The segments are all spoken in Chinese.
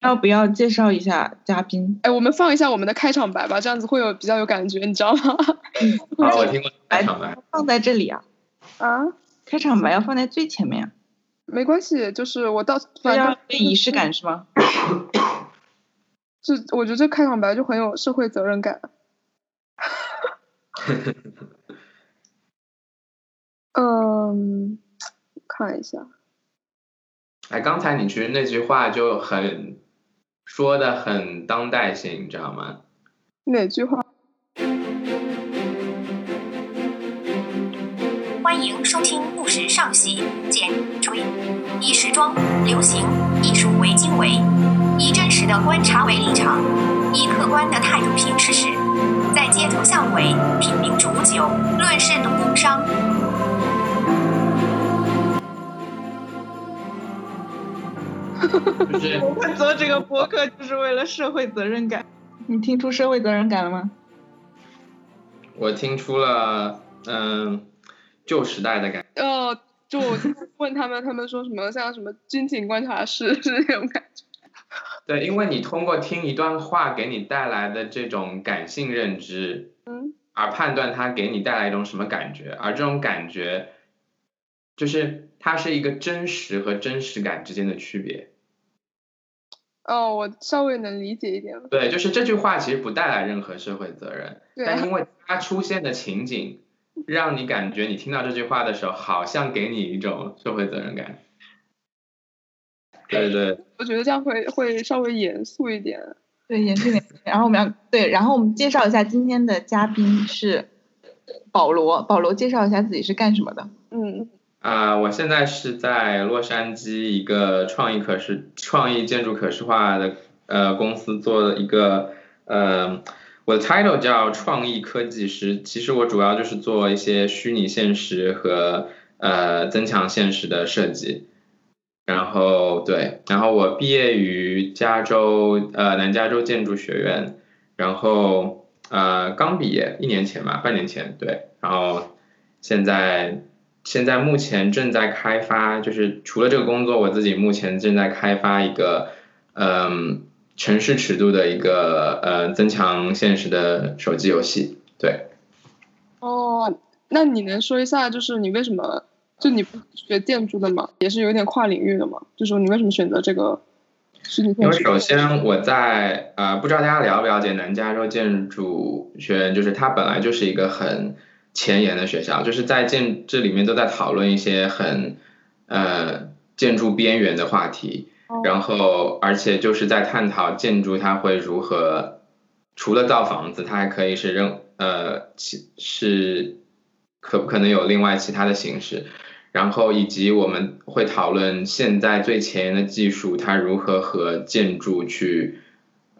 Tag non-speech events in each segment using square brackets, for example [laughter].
要不要介绍一下嘉宾？哎，我们放一下我们的开场白吧，这样子会有比较有感觉，你知道吗？[laughs] 好，我听过开场白。放在这里啊？啊？开场白要放在最前面。没关系，就是我到反正仪式感是吗？这我觉得这开场白就很有社会责任感。[laughs] 嗯，看一下。哎，刚才你其实那句话就很说的很当代性，你知道吗？哪句话？欢迎收听《故事上戏简吹》，以时装、流行、艺术为经纬，以真实的观察为立场，以客观的态度评事实，在街头巷尾品茗煮酒，论事读工商。就 [laughs] 是我们做这个播客就是为了社会责任感。你听出社会责任感了吗？我听出了，嗯，旧时代的感。哦，就我问他们，他们说什么像什么军情观察室是那种感觉。对，因为你通过听一段话给你带来的这种感性认知，嗯，而判断它给你带来一种什么感觉，而这种感觉，就是它是一个真实和真实感之间的区别。哦，我稍微能理解一点了。对，就是这句话其实不带来任何社会责任，但因为它出现的情景，让你感觉你听到这句话的时候，好像给你一种社会责任感。对对。我觉得这样会会稍微严肃一点。对，严肃一点。然后我们要对，然后我们介绍一下今天的嘉宾是保罗。保罗介绍一下自己是干什么的。嗯。啊，我现在是在洛杉矶一个创意可视、创意建筑可视化的呃公司做一个呃，我的 title 叫创意科技师。其实我主要就是做一些虚拟现实和呃增强现实的设计。然后对，然后我毕业于加州呃南加州建筑学院，然后呃刚毕业一年前吧，半年前对，然后现在。现在目前正在开发，就是除了这个工作，我自己目前正在开发一个，嗯，城市尺度的一个呃增强现实的手机游戏，对。哦，那你能说一下，就是你为什么就你不学建筑的嘛？也是有点跨领域的嘛？就是你为什么选择这个？因为首先我在呃，不知道大家了不了解南加州建筑学院，就是它本来就是一个很。前沿的学校，就是在建这里面都在讨论一些很呃建筑边缘的话题，然后而且就是在探讨建筑它会如何除了造房子，它还可以是任呃其是可不可能有另外其他的形式，然后以及我们会讨论现在最前沿的技术它如何和建筑去。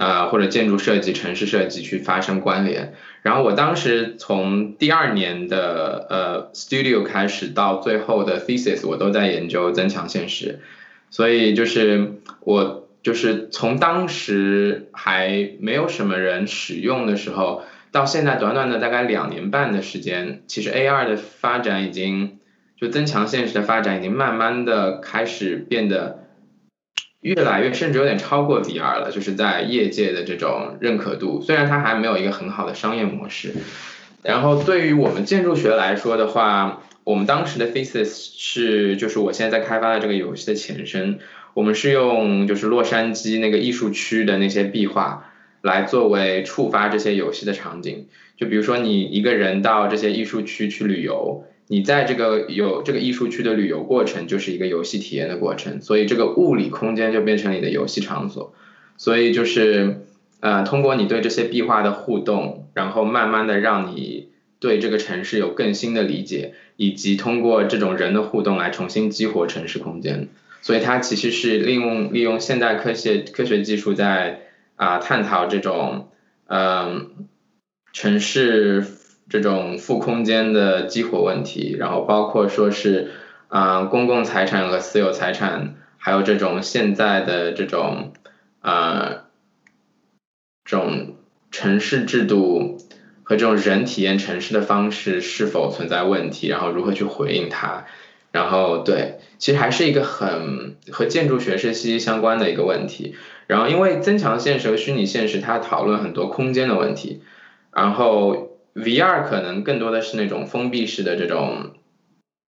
呃，或者建筑设计、城市设计去发生关联。然后我当时从第二年的呃 studio 开始到最后的 thesis，我都在研究增强现实。所以就是我就是从当时还没有什么人使用的时候，到现在短短的大概两年半的时间，其实 AR 的发展已经就增强现实的发展已经慢慢的开始变得。越来越甚至有点超过 VR 了，就是在业界的这种认可度，虽然它还没有一个很好的商业模式。然后对于我们建筑学来说的话，我们当时的 thesis 是就是我现在在开发的这个游戏的前身，我们是用就是洛杉矶那个艺术区的那些壁画来作为触发这些游戏的场景，就比如说你一个人到这些艺术区去旅游。你在这个有这个艺术区的旅游过程，就是一个游戏体验的过程，所以这个物理空间就变成你的游戏场所。所以就是呃，通过你对这些壁画的互动，然后慢慢的让你对这个城市有更新的理解，以及通过这种人的互动来重新激活城市空间。所以它其实是利用利用现代科学科学技术在啊探讨这种嗯城市。这种负空间的激活问题，然后包括说是啊公共财产和私有财产，还有这种现在的这种啊这种城市制度和这种人体验城市的方式是否存在问题，然后如何去回应它，然后对，其实还是一个很和建筑学是息息相关的一个问题。然后因为增强现实和虚拟现实，它讨论很多空间的问题，然后 VR 可能更多的是那种封闭式的这种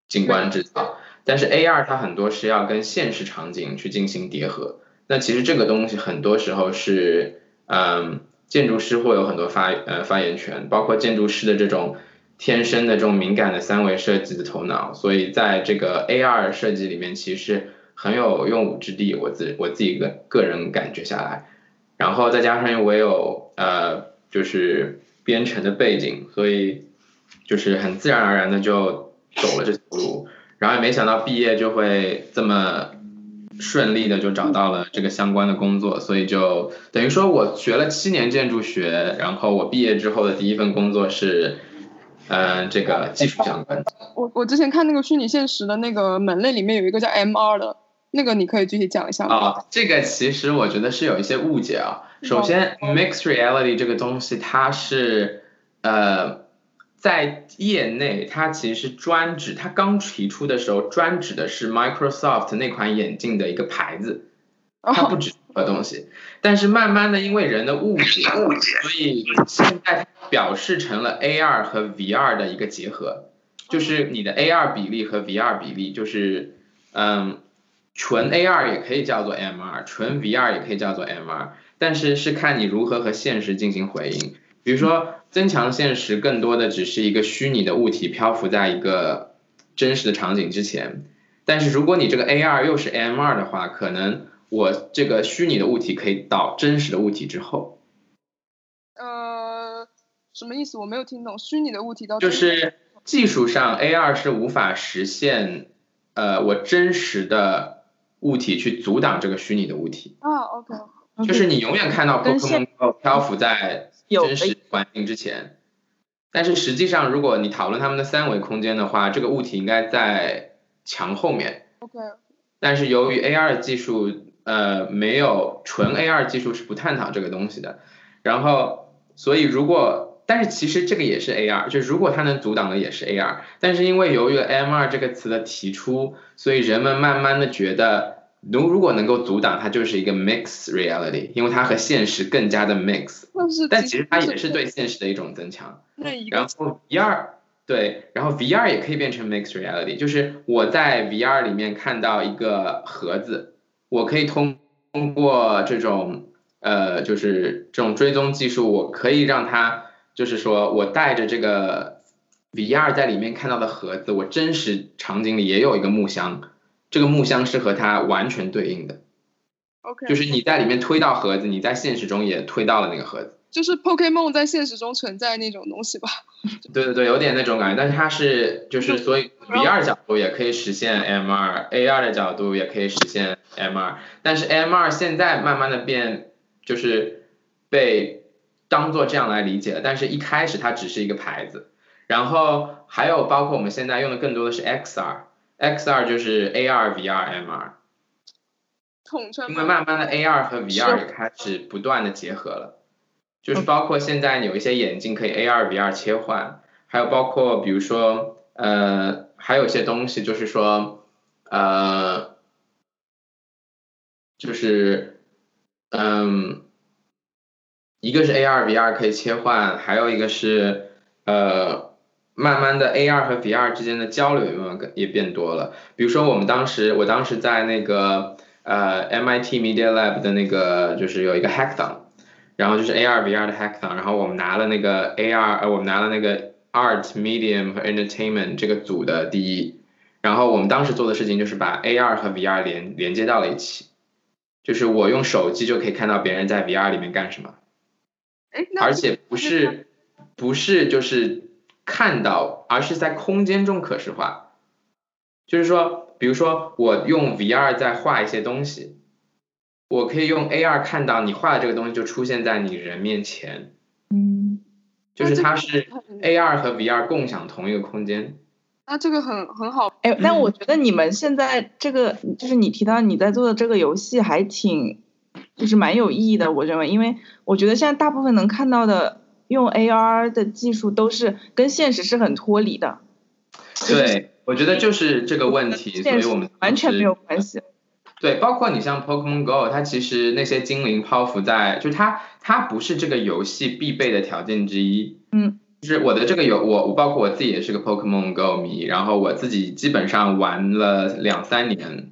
景观制造，但是 AR 它很多是要跟现实场景去进行叠合。那其实这个东西很多时候是，嗯，建筑师会有很多发呃发言权，包括建筑师的这种天生的这种敏感的三维设计的头脑，所以在这个 AR 设计里面其实很有用武之地。我自我自己个个人感觉下来，然后再加上我有呃就是编程的背景，所以就是很自然而然的就走了这条路，然后也没想到毕业就会这么。顺利的就找到了这个相关的工作，所以就等于说我学了七年建筑学，然后我毕业之后的第一份工作是，嗯，这个技术相关。我我之前看那个虚拟现实的那个门类里面有一个叫 MR 的，那个你可以具体讲一下吗？啊，这个其实我觉得是有一些误解啊。首先，mixed reality 这个东西它是呃。在业内，它其实专指，它刚提出的时候专指的是 Microsoft 那款眼镜的一个牌子，它不指个东西。但是慢慢的，因为人的误解，所以现在表示成了 AR 和 VR 的一个结合，就是你的 AR 比例和 VR 比例，就是嗯，纯 AR 也可以叫做 MR，纯 VR 也可以叫做 MR，但是是看你如何和现实进行回应。比如说，增强现实更多的只是一个虚拟的物体漂浮在一个真实的场景之前，但是如果你这个 AR 又是 MR 的话，可能我这个虚拟的物体可以到真实的物体之后。呃，什么意思？我没有听懂。虚拟的物体到就是技术上 AR 是无法实现，呃，我真实的物体去阻挡这个虚拟的物体。啊，OK。就是你永远看到 Pokemon 漂浮在。真实环境之前，但是实际上，如果你讨论他们的三维空间的话，这个物体应该在墙后面。OK。但是由于 AR 技术，呃，没有纯 AR 技术是不探讨这个东西的。然后，所以如果，但是其实这个也是 AR，就如果它能阻挡的也是 AR。但是因为由于 MR 这个词的提出，所以人们慢慢的觉得。如如果能够阻挡它，就是一个 mix reality，因为它和现实更加的 mix。但其实它也是对现实的一种增强。然后 VR 对，然后 VR 也可以变成 mix reality，就是我在 VR 里面看到一个盒子，我可以通通过这种呃，就是这种追踪技术，我可以让它，就是说我带着这个 VR 在里面看到的盒子，我真实场景里也有一个木箱。这个木箱是和它完全对应的，OK，就是你在里面推到盒子，你在现实中也推到了那个盒子，就是 Pokemon 在现实中存在那种东西吧？对对对，有点那种感觉，但是它是就是所以 VR 角度也可以实现 MR，AR 的角度也可以实现 MR，但是 MR 现在慢慢的变就是被当做这样来理解了，但是一开始它只是一个牌子，然后还有包括我们现在用的更多的是 XR。XR 就是 AR、VR、MR，统称。因为慢慢的 AR 和 VR 也开始不断的结合了，就是包括现在有一些眼镜可以 AR、VR 切换，还有包括比如说呃，还有一些东西就是说呃，就是嗯，一个是 AR、VR 可以切换，还有一个是呃。慢慢的，AR 和 VR 之间的交流也变多了。比如说，我们当时，我当时在那个呃 MIT Media Lab 的那个，就是有一个 Hackathon，然后就是 AR VR 的 Hackathon，然后我们拿了那个 AR，呃，我们拿了那个 Art Medium 和 Entertainment 这个组的第一。然后我们当时做的事情就是把 AR 和 VR 连连接到了一起，就是我用手机就可以看到别人在 VR 里面干什么，而且不是不是就是。看到，而是在空间中可视化，就是说，比如说我用 VR 在画一些东西，我可以用 AR 看到你画的这个东西就出现在你人面前，嗯，就是它是 AR 和 VR 共享同一个空间。那这个很很好，哎，但我觉得你们现在这个，就是你提到你在做的这个游戏还挺，就是蛮有意义的，我认为，因为我觉得现在大部分能看到的。用 AR 的技术都是跟现实是很脱离的，对，我觉得就是这个问题，所以我们完全没有关系。对，包括你像 Pokemon Go，它其实那些精灵漂浮在，就它它不是这个游戏必备的条件之一。嗯，就是我的这个游我我包括我自己也是个 Pokemon Go 迷，然后我自己基本上玩了两三年，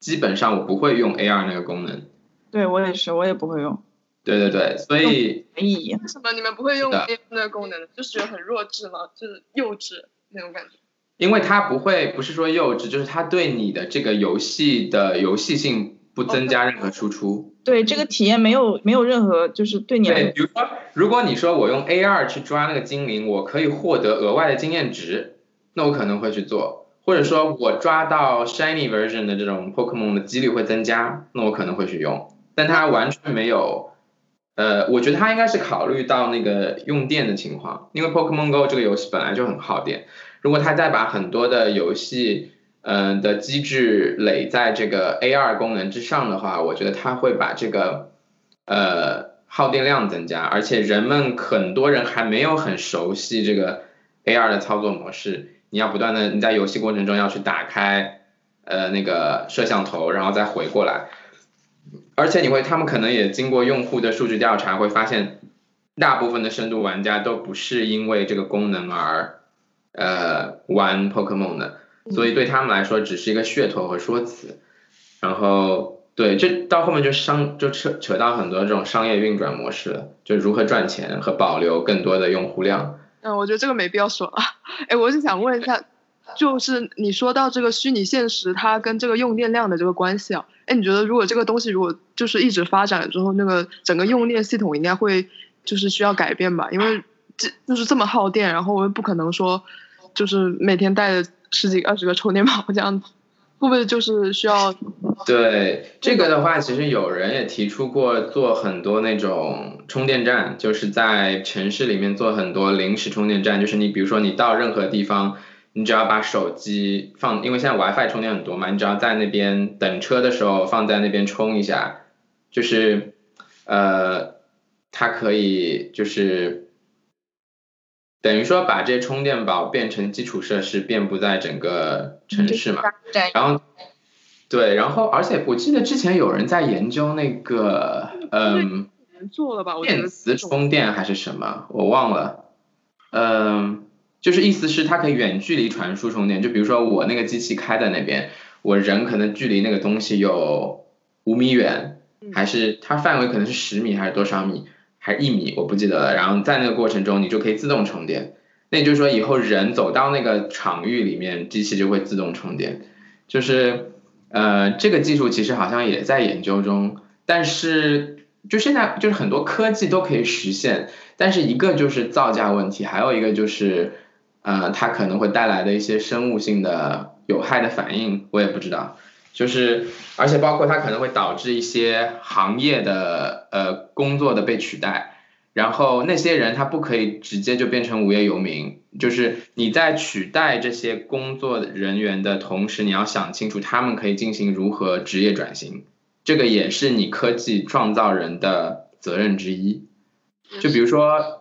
基本上我不会用 AR 那个功能。对我也是，我也不会用，对对对，所以没意义。为什么你们不会用那个功能呢？就是觉得很弱智吗？就是幼稚那种感觉。因为它不会不是说幼稚，就是它对你的这个游戏的游戏性不增加任何输出。对这个体验没有没有任何就是对你来对，比如说，如果你说我用 AR 去抓那个精灵，我可以获得额外的经验值，那我可能会去做。或者说我抓到 shiny version 的这种 Pokemon 的几率会增加，那我可能会去用。但它完全没有，呃，我觉得它应该是考虑到那个用电的情况，因为 Pokemon Go 这个游戏本来就很耗电。如果它再把很多的游戏，嗯、的机制垒在这个 AR 功能之上的话，我觉得它会把这个呃耗电量增加，而且人们很多人还没有很熟悉这个 AR 的操作模式，你要不断的你在游戏过程中要去打开呃那个摄像头，然后再回过来，而且你会他们可能也经过用户的数据调查，会发现大部分的深度玩家都不是因为这个功能而呃玩 Pokemon 的，所以对他们来说只是一个噱头和说辞，然后对，这到后面就商就扯扯到很多这种商业运转模式了，就如何赚钱和保留更多的用户量。嗯，我觉得这个没必要说了。哎，我是想问一下，就是你说到这个虚拟现实，它跟这个用电量的这个关系啊，哎，你觉得如果这个东西如果就是一直发展了之后，那个整个用电系统应该会就是需要改变吧？因为这就是这么耗电，然后我又不可能说就是每天带着十几、二十个充电宝这样子，会不会就是需要？对这个的话，其实有人也提出过做很多那种充电站，就是在城市里面做很多临时充电站，就是你比如说你到任何地方，你只要把手机放，因为现在 WiFi 充电很多嘛，你只要在那边等车的时候放在那边充一下，就是呃，它可以就是等于说把这些充电宝变成基础设施，遍布在整个城市嘛。占然后，对，然后而且我记得之前有人在研究那个，嗯，电磁充电还是什么，我忘了。嗯，就是意思是它可以远距离传输充电，就比如说我那个机器开在那边，我人可能距离那个东西有五米远，嗯还是它范围可能是十米还是多少米，还是一米，我不记得了。然后在那个过程中，你就可以自动充电。那也就是说，以后人走到那个场域里面，机器就会自动充电。就是呃，这个技术其实好像也在研究中，但是就现在就是很多科技都可以实现，但是一个就是造价问题，还有一个就是呃，它可能会带来的一些生物性的有害的反应，我也不知道。就是而且包括它可能会导致一些行业的呃工作的被取代。然后那些人他不可以直接就变成无业游民，就是你在取代这些工作人员的同时，你要想清楚他们可以进行如何职业转型，这个也是你科技创造人的责任之一。就比如说，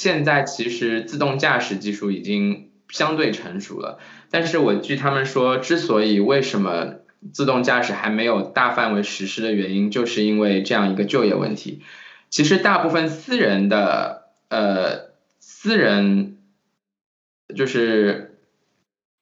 现在其实自动驾驶技术已经相对成熟了，但是我据他们说，之所以为什么自动驾驶还没有大范围实施的原因，就是因为这样一个就业问题。其实大部分私人的呃私人就是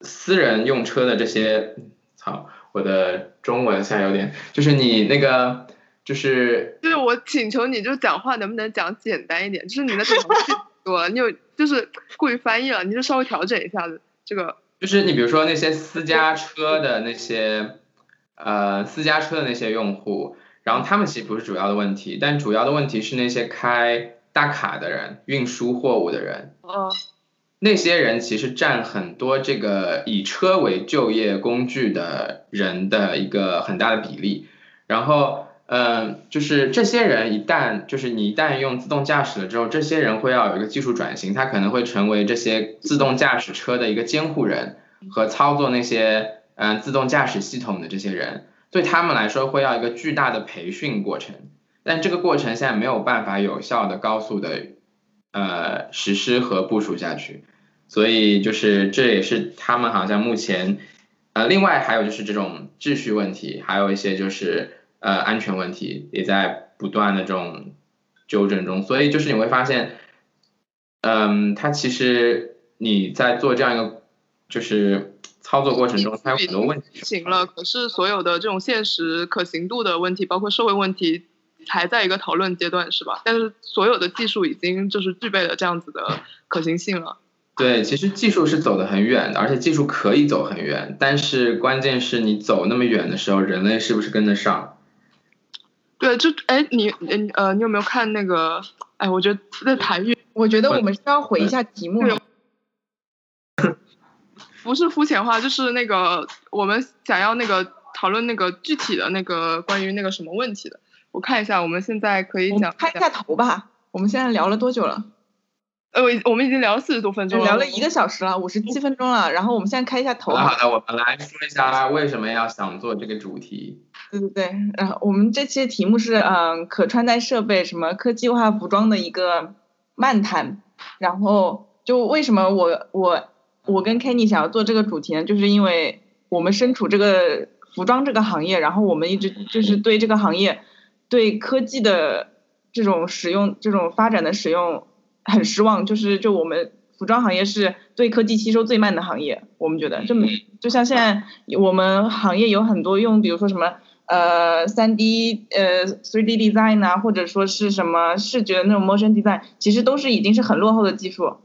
私人用车的这些，操，我的中文现在有点，就是你那个就是就是我请求你，就讲话能不能讲简单一点？就是你的讲话太 [laughs] 多了，你有就是过于翻译了，你就稍微调整一下子这个。就是你比如说那些私家车的那些呃私家车的那些用户，然后他们其实不是主要的问题，但主要的问题是那些开大卡的人、运输货物的人，嗯那些人其实占很多这个以车为就业工具的人的一个很大的比例。然后，嗯，就是这些人一旦就是你一旦用自动驾驶了之后，这些人会要有一个技术转型，他可能会成为这些自动驾驶车的一个监护人和操作那些嗯自动驾驶系统的这些人，对他们来说会要一个巨大的培训过程。但这个过程现在没有办法有效的、高速的呃实施和部署下去，所以就是这也是他们好像目前呃，另外还有就是这种秩序问题，还有一些就是呃安全问题，也在不断的这种纠正中。所以就是你会发现，嗯，它其实你在做这样一个就是操作过程中，它有很多问题。行了，可是所有的这种现实可行度的问题，包括社会问题，还在一个讨论阶段，是吧？但是所有的技术已经就是具备了这样子的可行性了。对，其实技术是走得很远的，而且技术可以走很远，但是关键是你走那么远的时候，人类是不是跟得上？对，就哎，你嗯呃，你有没有看那个？哎，我觉得在台语，我觉得我们是要回一下题目。[laughs] 不是肤浅化，就是那个我们想要那个讨论那个具体的那个关于那个什么问题的。我看一下，我们现在可以讲开一下头吧。我们现在聊了多久了？呃，我我们已经聊了四十多分钟了，聊了一个小时了，五十七分钟了。然后我们现在开一下头。好的，我们来说一下为什么要想做这个主题。对对对，然后我们这期的题目是嗯，可穿戴设备什么科技化服装的一个漫谈。然后就为什么我我我跟 Kenny 想要做这个主题呢？就是因为我们身处这个服装这个行业，然后我们一直就是对这个行业对科技的这种使用、这种发展的使用。很失望，就是就我们服装行业是对科技吸收最慢的行业，我们觉得就没就像现在我们行业有很多用，比如说什么呃三 D 呃 three D design 啊，或者说是什么视觉的那种 motion design，其实都是已经是很落后的技术。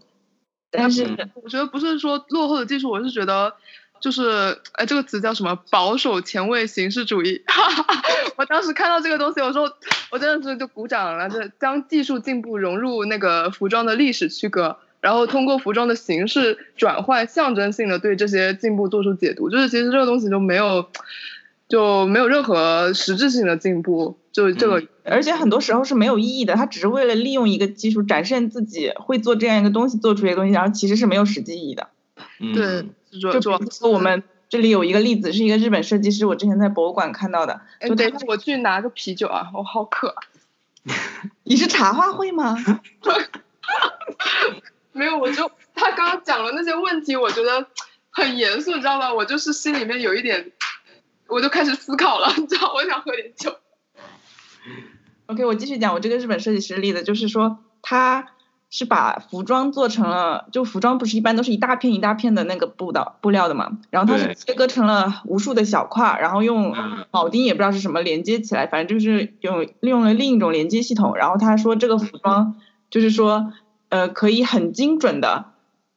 但是我觉得不是说落后的技术，我是觉得。就是哎，这个词叫什么？保守前卫形式主义。[laughs] 我当时看到这个东西，我说我真的是就鼓掌了。就将技术进步融入那个服装的历史区隔，然后通过服装的形式转换，象征性的对这些进步做出解读。就是其实这个东西就没有就没有任何实质性的进步。就这个，而且很多时候是没有意义的。他只是为了利用一个技术展现自己会做这样一个东西，做出一个东西，然后其实是没有实际意义的。对。就比如说我们这里有一个例子，是一个日本设计师，我之前在博物馆看到的。哎，等一下，我去拿个啤酒啊，我好渴。[laughs] 你是茶话会吗？[laughs] 没有，我就他刚刚讲了那些问题，我觉得很严肃，你知道吗？我就是心里面有一点，我就开始思考了，[laughs] 你知道，我想喝点酒。OK，我继续讲我这个日本设计师的例子，就是说他。是把服装做成了，就服装不是一般都是一大片一大片的那个布的布料的嘛，然后他是切割成了无数的小块，然后用铆钉也不知道是什么连接起来，反正就是用利用了另一种连接系统。然后他说这个服装 [laughs] 就是说，呃，可以很精准的，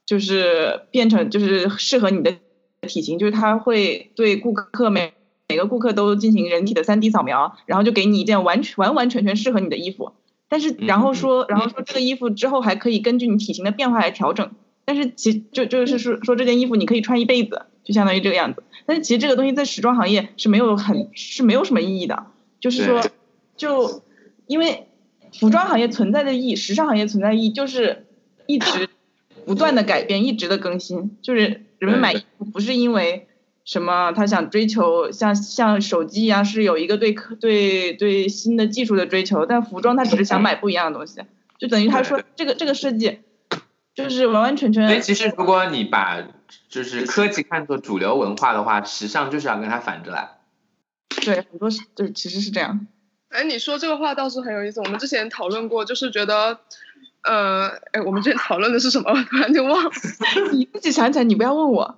就是变成就是适合你的体型，就是他会对顾客每每个顾客都进行人体的三 D 扫描，然后就给你一件完全完完全全适合你的衣服。但是然后说，然后说这个衣服之后还可以根据你体型的变化来调整。但是其就就是说说这件衣服你可以穿一辈子，就相当于这个样子。但是其实这个东西在时装行业是没有很是没有什么意义的。就是说，就因为服装行业存在的意义，时尚行业存在意义就是一直不断的改变，一直的更新。就是人们买衣服不是因为。什么？他想追求像像手机一样，是有一个对科对对新的技术的追求，但服装他只是想买不一样的东西，就等于他说这个这个设计，就是完完全全。所以其实如果你把就是科技看作主流文化的话，时尚就是要跟它反着来。对，很多是对，其实是这样。哎，你说这个话倒是很有意思。我们之前讨论过，就是觉得，呃，哎，我们之前讨论的是什么？突然就忘了。[laughs] 你自己想起来，你不要问我。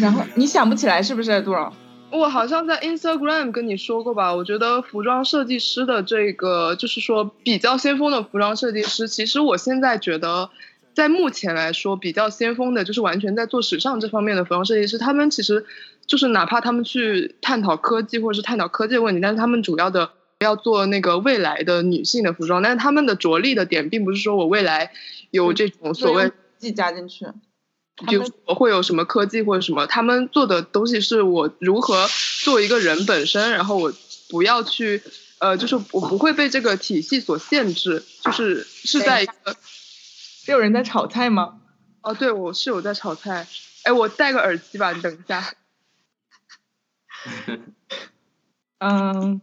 然后你想不起来是不是杜总？我好像在 Instagram 跟你说过吧，我觉得服装设计师的这个，就是说比较先锋的服装设计师，其实我现在觉得，在目前来说比较先锋的，就是完全在做时尚这方面的服装设计师，他们其实就是哪怕他们去探讨科技或者是探讨科技问题，但是他们主要的要做那个未来的女性的服装，但是他们的着力的点并不是说我未来有这种所谓自己加进去。比如会有什么科技或者什么，他们做的东西是我如何做一个人本身，然后我不要去，呃，就是我不会被这个体系所限制，就是是在一个，是有人在炒菜吗？哦，对，我室友在炒菜，哎，我戴个耳机吧，你等一下。嗯，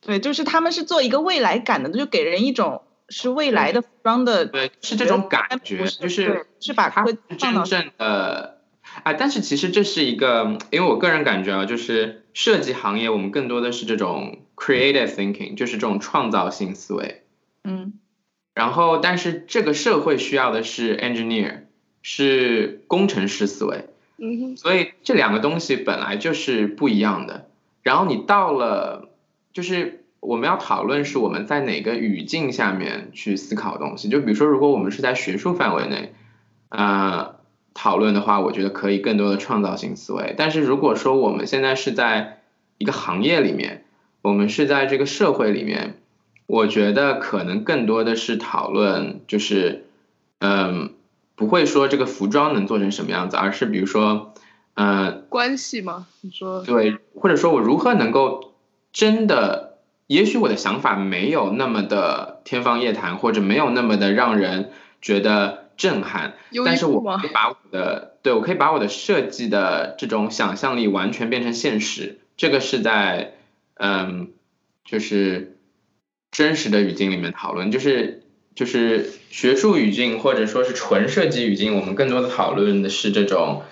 对，就是他们是做一个未来感的，就给人一种是未来的服装的，对，是这种感觉，就是是把它真正的啊，但是其实这是一个，因为我个人感觉啊，就是设计行业我们更多的是这种 creative thinking，就是这种创造性思维。嗯然后，但是这个社会需要的是 engineer，是工程师思维，嗯哼，所以这两个东西本来就是不一样的。然后你到了，就是我们要讨论是我们在哪个语境下面去思考东西。就比如说，如果我们是在学术范围内，呃，讨论的话，我觉得可以更多的创造性思维。但是如果说我们现在是在一个行业里面，我们是在这个社会里面，我觉得可能更多的是讨论，就是，嗯，不会说这个服装能做成什么样子，而是比如说，嗯、关系吗？你说，对，或者说我如何能够真的，也许我的想法没有那么的天方夜谭，或者没有那么的让人觉得震撼，但是我可以把我的，对我可以把我的设计的这种想象力完全变成现实，这个是在，嗯，就是真实的语境里面讨论，就是就是学术语境或者说是纯设计语境，我们更多的讨论的是这种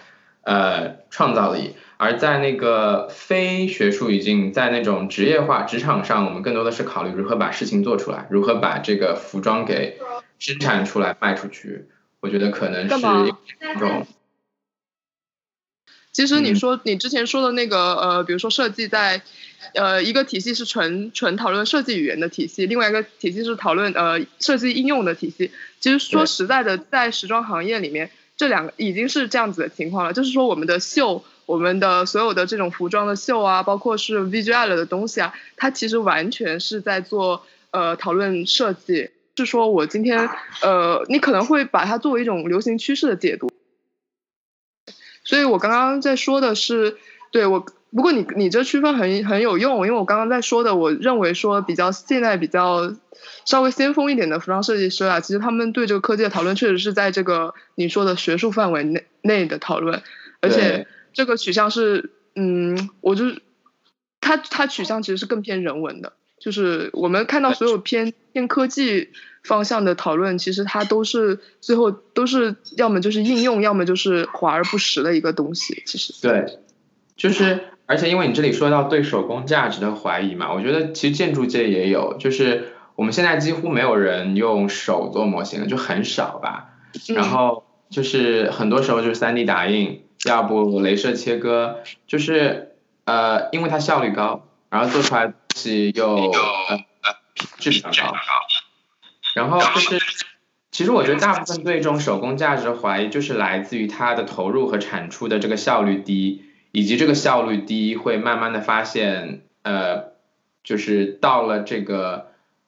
呃创造力，而在那个非学术语境，在那种职业化职场上，我们更多的是考虑如何把事情做出来，如何把这个服装给生产出来卖出去。我觉得可能是一种其实你嗯说、你之前说的那个呃，比如说设计在，呃，一个体系是纯纯讨论设计语言的体系，另外一个体系是讨论呃设计应用的体系。其实说实在的，在时装行业里面，这两个已经是这样子的情况了，就是说我们的秀。我们的所有的这种服装的秀啊，包括是 VGL 的东西啊，它其实完全是在做呃讨论设计。是说我今天呃，你可能会把它作为一种流行趋势的解读。所以我刚刚在说的是，对我，不过你你这区分很很有用，因为我刚刚在说的，我认为说比较现在比较稍微先锋一点的服装设计师啊，其实他们对这个科技的讨论确实是在这个你说的学术范围内内的讨论，而且这个取向是，嗯，我就是它它取向其实是更偏人文的，就是我们看到所有偏偏科技方向的讨论，其实它都是最后都是要么就是应用，要么就是华而不实的一个东西。其实，对，就是而且因为你这里说到对手工价值的怀疑嘛，我觉得其实建筑界也有，就是我们现在几乎没有人用手做模型了，就很少吧。然嗯后就是很多时候就是三 D 打印，要不镭射切割，就是呃，因为它效率高，然后做出来的东西又呃品质比较高，然后就是。其实我觉得大部分对这种手工价值的怀疑，就是来自于它的投入和产出的这个效率低，以及这个效率低会慢慢的发现，呃，就是到了这个，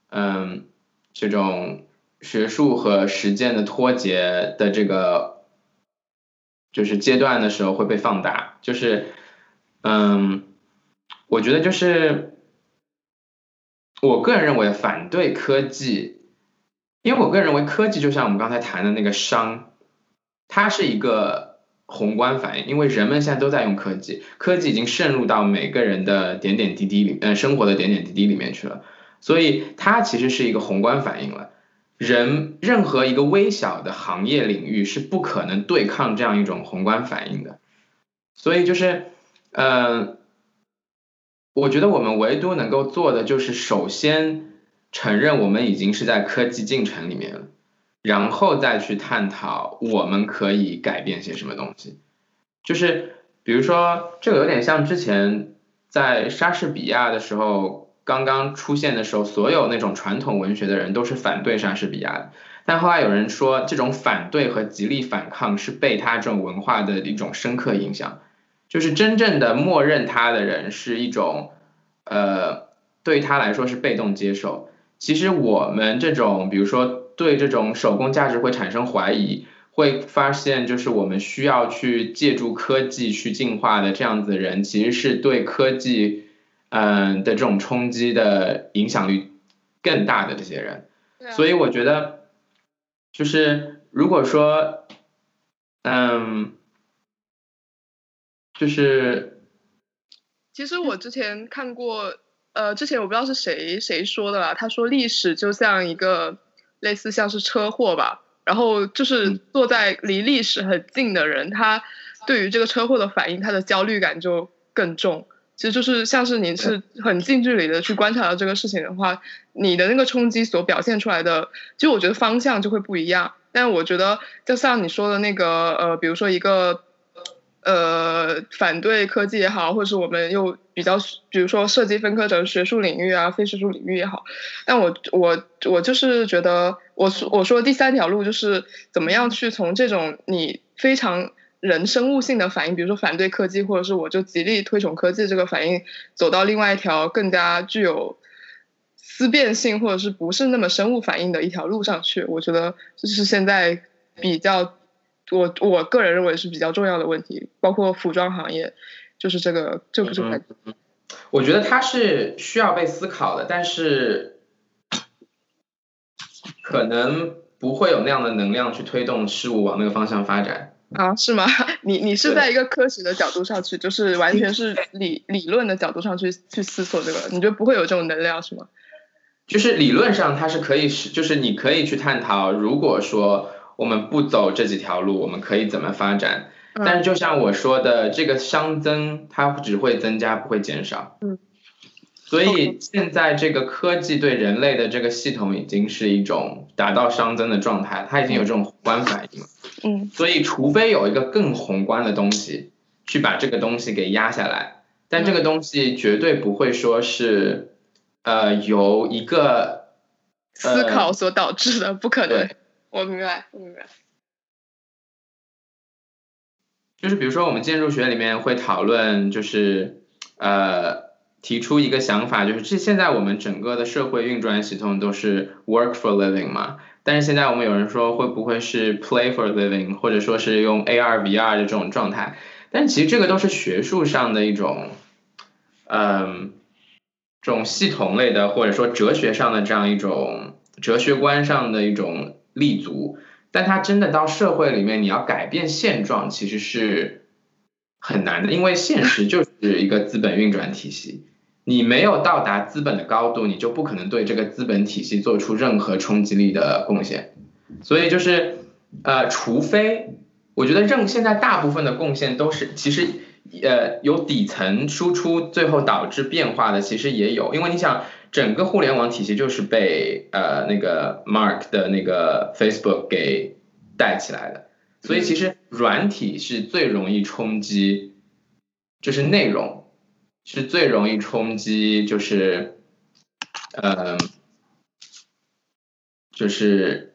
嗯，这种学术和实践的脱节的这个，就是阶段的时候会被放大，就是，嗯，我觉得就是，我个人认为反对科技，因为我个人认为科技就像我们刚才谈的那个商，它是一个宏观反应，因为人们现在都在用科技，科技已经渗入到每个人的点点滴滴里，呃，生活的点点滴滴里面去了，所以它其实是一个宏观反应了。人任何一个微小的行业领域是不可能对抗这样一种宏观反应的，所以就是，呃，我觉得我们唯独能够做的就是首先承认我们已经是在科技进程里面了，然后再去探讨我们可以改变些什么东西。就是比如说，这个有点像之前在莎士比亚的时候刚刚出现的时候，所有那种传统文学的人都是反对莎士比亚的。但后来有人说，这种反对和极力反抗是被他这种文化的一种深刻影响。就是真正的默认他的人是一种，呃，对他来说是被动接受。其实我们这种，比如说对这种手工价值会产生怀疑，会发现，就是我们需要去借助科技去进化的这样子的人，其实是对科技，嗯的这种冲击的影响力更大的这些人。所以我觉得，就是如果说，嗯，就是其实我之前看过，呃，之前我不知道是谁谁说的啦，他说历史就像一个类似像是车祸吧，然后就是嗯坐在离历史很近的人，他对于这个车祸的反应，他的焦虑感就更重。其实就是像是你是很近距离的去观察到这个事情的话，你的那个冲击所表现出来的，就我觉得方向就会不一样。但我觉得就像你说的那个，呃，比如说一个呃反对科技也好，或者是我们又比较，比如说设计分科成学术领域啊、非学术领域也好，但我我我就是觉得，我说我说第三条路就是怎么样去从这种你非常人生物性的反应，比如说反对科技，或者是我就极力推崇科技这个反应，走到另外一条更加具有思辨性，或者是不是那么生物反应的一条路上去。我觉得这是现在比较，我我个人认为是比较重要的问题，包括服装行业，就是这个这个这个感觉。我觉得它是需要被思考的，但是可能不会有那样的能量去推动事物往那个方向发展。啊，是吗？[laughs] 你你是在一个科学的角度上去，就是完全是理理论的角度上去去思索这个，你就不会有这种能量是吗？就是理论上它是可以是，就是你可以去探讨，如果说我们不走这几条路，我们可以怎么发展？嗯但是就像我说的，这个熵增它只会增加，不会减少。嗯。所以现在这个科技对人类的这个系统已经是一种达到熵增的状态，它已经有这种宏观反应了。嗯所以除非有一个更宏观的东西去把这个东西给压下来，但这个东西绝对不会说是，呃，由一个思考所导致的，不可能对。我明白，我明白。就是比如说我们建筑学里面会讨论，就是呃提出一个想法，就是这现在我们整个的社会运转系统都是 work for living 嘛，但是现在我们有人说会不会是 play for living，或者说是用 AR VR 的这种状态，但其实这个都是学术上的一种，嗯、这种系统类的或者说哲学上的这样一种哲学观上的一种立足。但它真的到社会里面，你要改变现状，其实是很难的，因为现实就是一个资本运转体系，你没有到达资本的高度，你就不可能对这个资本体系做出任何冲击力的贡献。所以就是，呃，除非我觉得任现在大部分的贡献都是其实。呃，有底层输出，最后导致变化的，其实也有，因为你想，整个互联网体系就是被呃那个 Mark 的那个 Facebook 给带起来的，所以其实软体是最容易冲击，就是内容是最容易冲击，就是呃，就是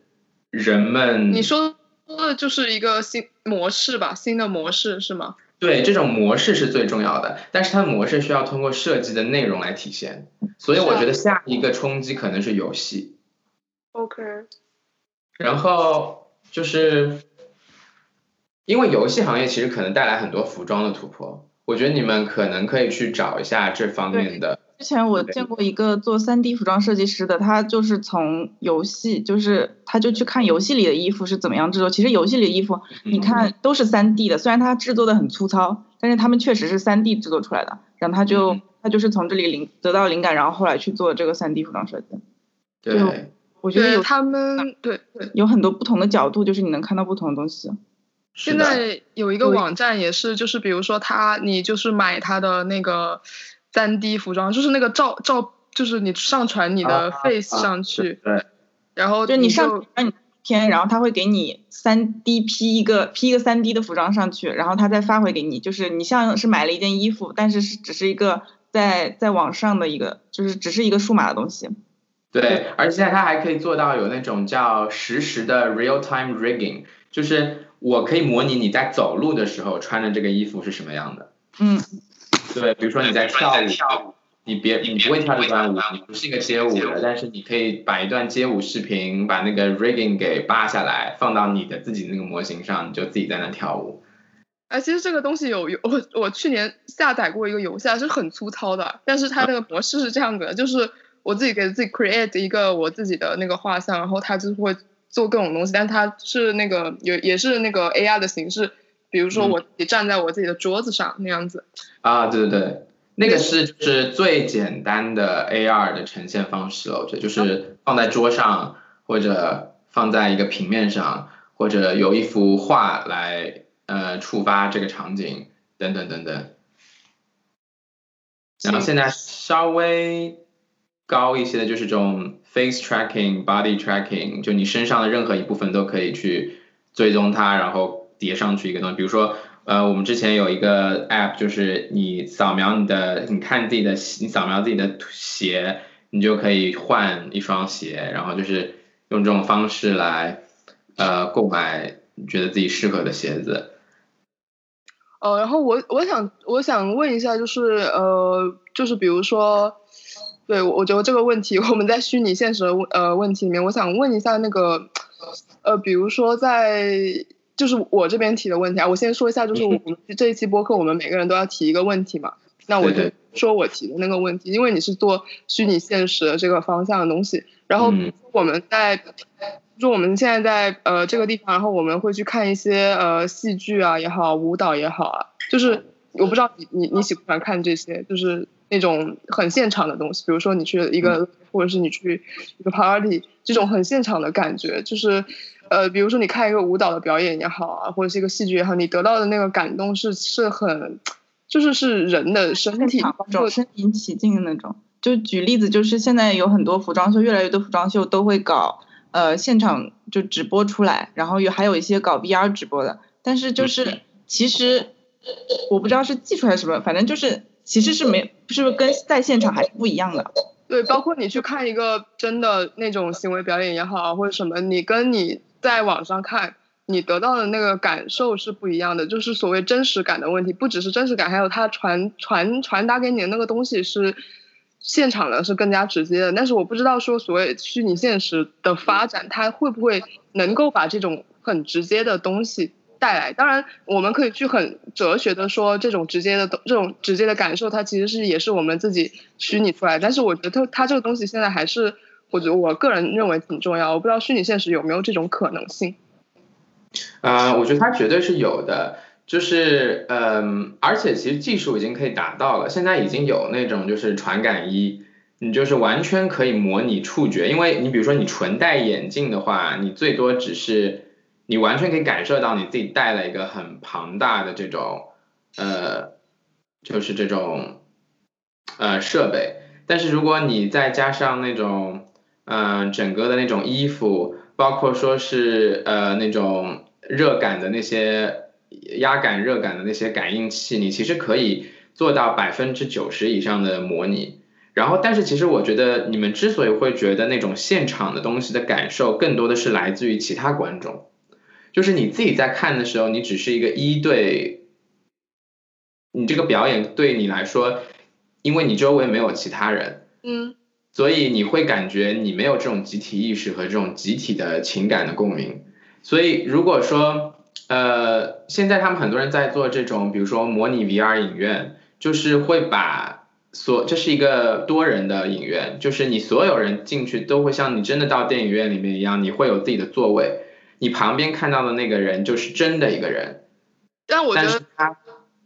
人们你说的就是一个新模式吧，新的模式是吗？对，这种模式是最重要的，但是它的模式需要通过设计的内容来体现，所以我觉得下一个冲击可能是游戏，OK，然后就是因为游戏行业其实可能带来很多服装的突破，我觉得你们可能可以去找一下这方面的，之前我见过一个做 3D 服装设计师的，他就是从游戏，就是他就去看游戏里的衣服是怎么样制作。其实游戏里的衣服，你看都是 3D 的，虽然它制作的很粗糙，但是他们确实是 3D 制作出来的。然后他就、嗯他就是从这里灵得到灵感，然后后来去做这个 3D 服装设计。对我觉得有他们对对。有很多不同的角度，就是你能看到不同的东西。现在有一个网站也是，就是比如说他，你就是买他的那个三 D 服装，就是那个照照，就是你上传你的啊 face 啊上去，对然后就你上就传你的片，然后他会给你三 D P 一个 P 一个三 D 的服装上去，然后他再发回给你，就是你像是买了一件衣服，但是是只是一个在在网上的一个，就是只是一个数码的东西。对，而且现在它还可以做到有那种叫实时的 real time rigging，就是我可以模拟你在走路的时候穿的这个衣服是什么样的。嗯，对，比如说你在跳舞，你别你不会跳这段舞，你不是一个街舞的，但是你可以把一段街舞视频，把那个 rigging 给扒下来，放到你的自己那个模型上，你就自己在那跳舞。哎，其实这个东西有有我我去年下载过一个游戏，还是很粗糙的，但是它那个模式是这样的，就是我自己给自己 create 一个我自己的那个画像，然后它就会做各种东西，但它是那个也也是那个 AR 的形式，比如说嗯我自己站在我自己的桌子上那样子。啊，对对对，那个是就是最简单的 AR 的呈现方式了，我觉得就是放在桌上，或者放在一个平面上，或者有一幅画来呃触发这个场景，等等等等。然后现在稍微高一些的就是这种 face tracking、body tracking，就你身上的任何一部分都可以去追踪它，然后叠上去一个东西。比如说，呃，我们之前有一个 app，就是你扫描你的，你看自己的，你扫描自己的鞋，你就可以换一双鞋，然后就是用这种方式来呃购买你觉得自己适合的鞋子。呃，然后我我想我想问一下，就是呃，就是比如说，对我我觉得这个问题我们在虚拟现实的问呃问题里面，我想问一下那个呃，比如说在就是我这边提的问题啊，我先说一下，就是我们这一期播客我们每个人都要提一个问题嘛，那我就说我提的那个问题，因为你是做虚拟现实的这个方向的东西，然后嗯我们在。就我们现在在呃这个地方，然后我们会去看一些呃戏剧啊也好，舞蹈也好啊，就是我不知道你你你喜不喜欢看这些，就是那种很现场的东西，比如说你去一个，或者是你去一个 party，这种很现场的感觉，就是呃比如说你看一个舞蹈的表演也好啊，或者是一个戏剧也好，你得到的那个感动是是很，就是是人的身体现场那种身临其境的那种。就举例子，就是现在有很多服装秀，越来越多服装秀都会搞呃现场就直播出来，然后有还有一些搞 VR 直播的，但是就是其实我不知道是技术还是什么，反正就是其实是没是不是跟在现场还是不一样的。对，包括你去看一个真的那种行为表演也好，或者什么，你跟你在网上看，你得到的那个感受是不一样的，就是所谓真实感的问题，不只是真实感，还有它传传传达给你的那个东西是现场的，是更加直接的。但是我不知道说所谓虚拟现实的发展，它会不会能够把这种很直接的东西带来。当然，我们可以去很哲学的说，这种直接的这种直接的感受，它其实是也是我们自己虚拟出来。但是我觉得它这个东西现在还是，我觉得我个人认为挺重要。我不知道虚拟现实有没有这种可能性。呃，我觉得它绝对是有的，就是嗯，而且其实技术已经可以达到了，现在已经有那种就是传感衣，你就是完全可以模拟触觉，因为你比如说你纯戴眼镜的话，你最多只是你完全可以感受到你自己带了一个很庞大的这种呃，就是这种呃设备，但是如果你再加上那种嗯、呃整个的那种衣服。包括说是呃那种热感的那些压感、热感的那些感应器，你其实可以做到百分之九十以上的模拟。然后，但是其实我觉得你们之所以会觉得那种现场的东西的感受，更多的是来自于其他观众，就是你自己在看的时候，你只是一个一对，你这个表演对你来说，因为你周围没有其他人，嗯所以你会感觉你没有这种集体意识和这种集体的情感的共鸣。所以如果说，呃，现在他们很多人在做这种，比如说模拟 VR 影院，就是会把所这是一个多人的影院，就是你所有人进去都会像你真的到电影院里面一样，你会有自己的座位，你旁边看到的那个人就是真的一个人，但但我觉得，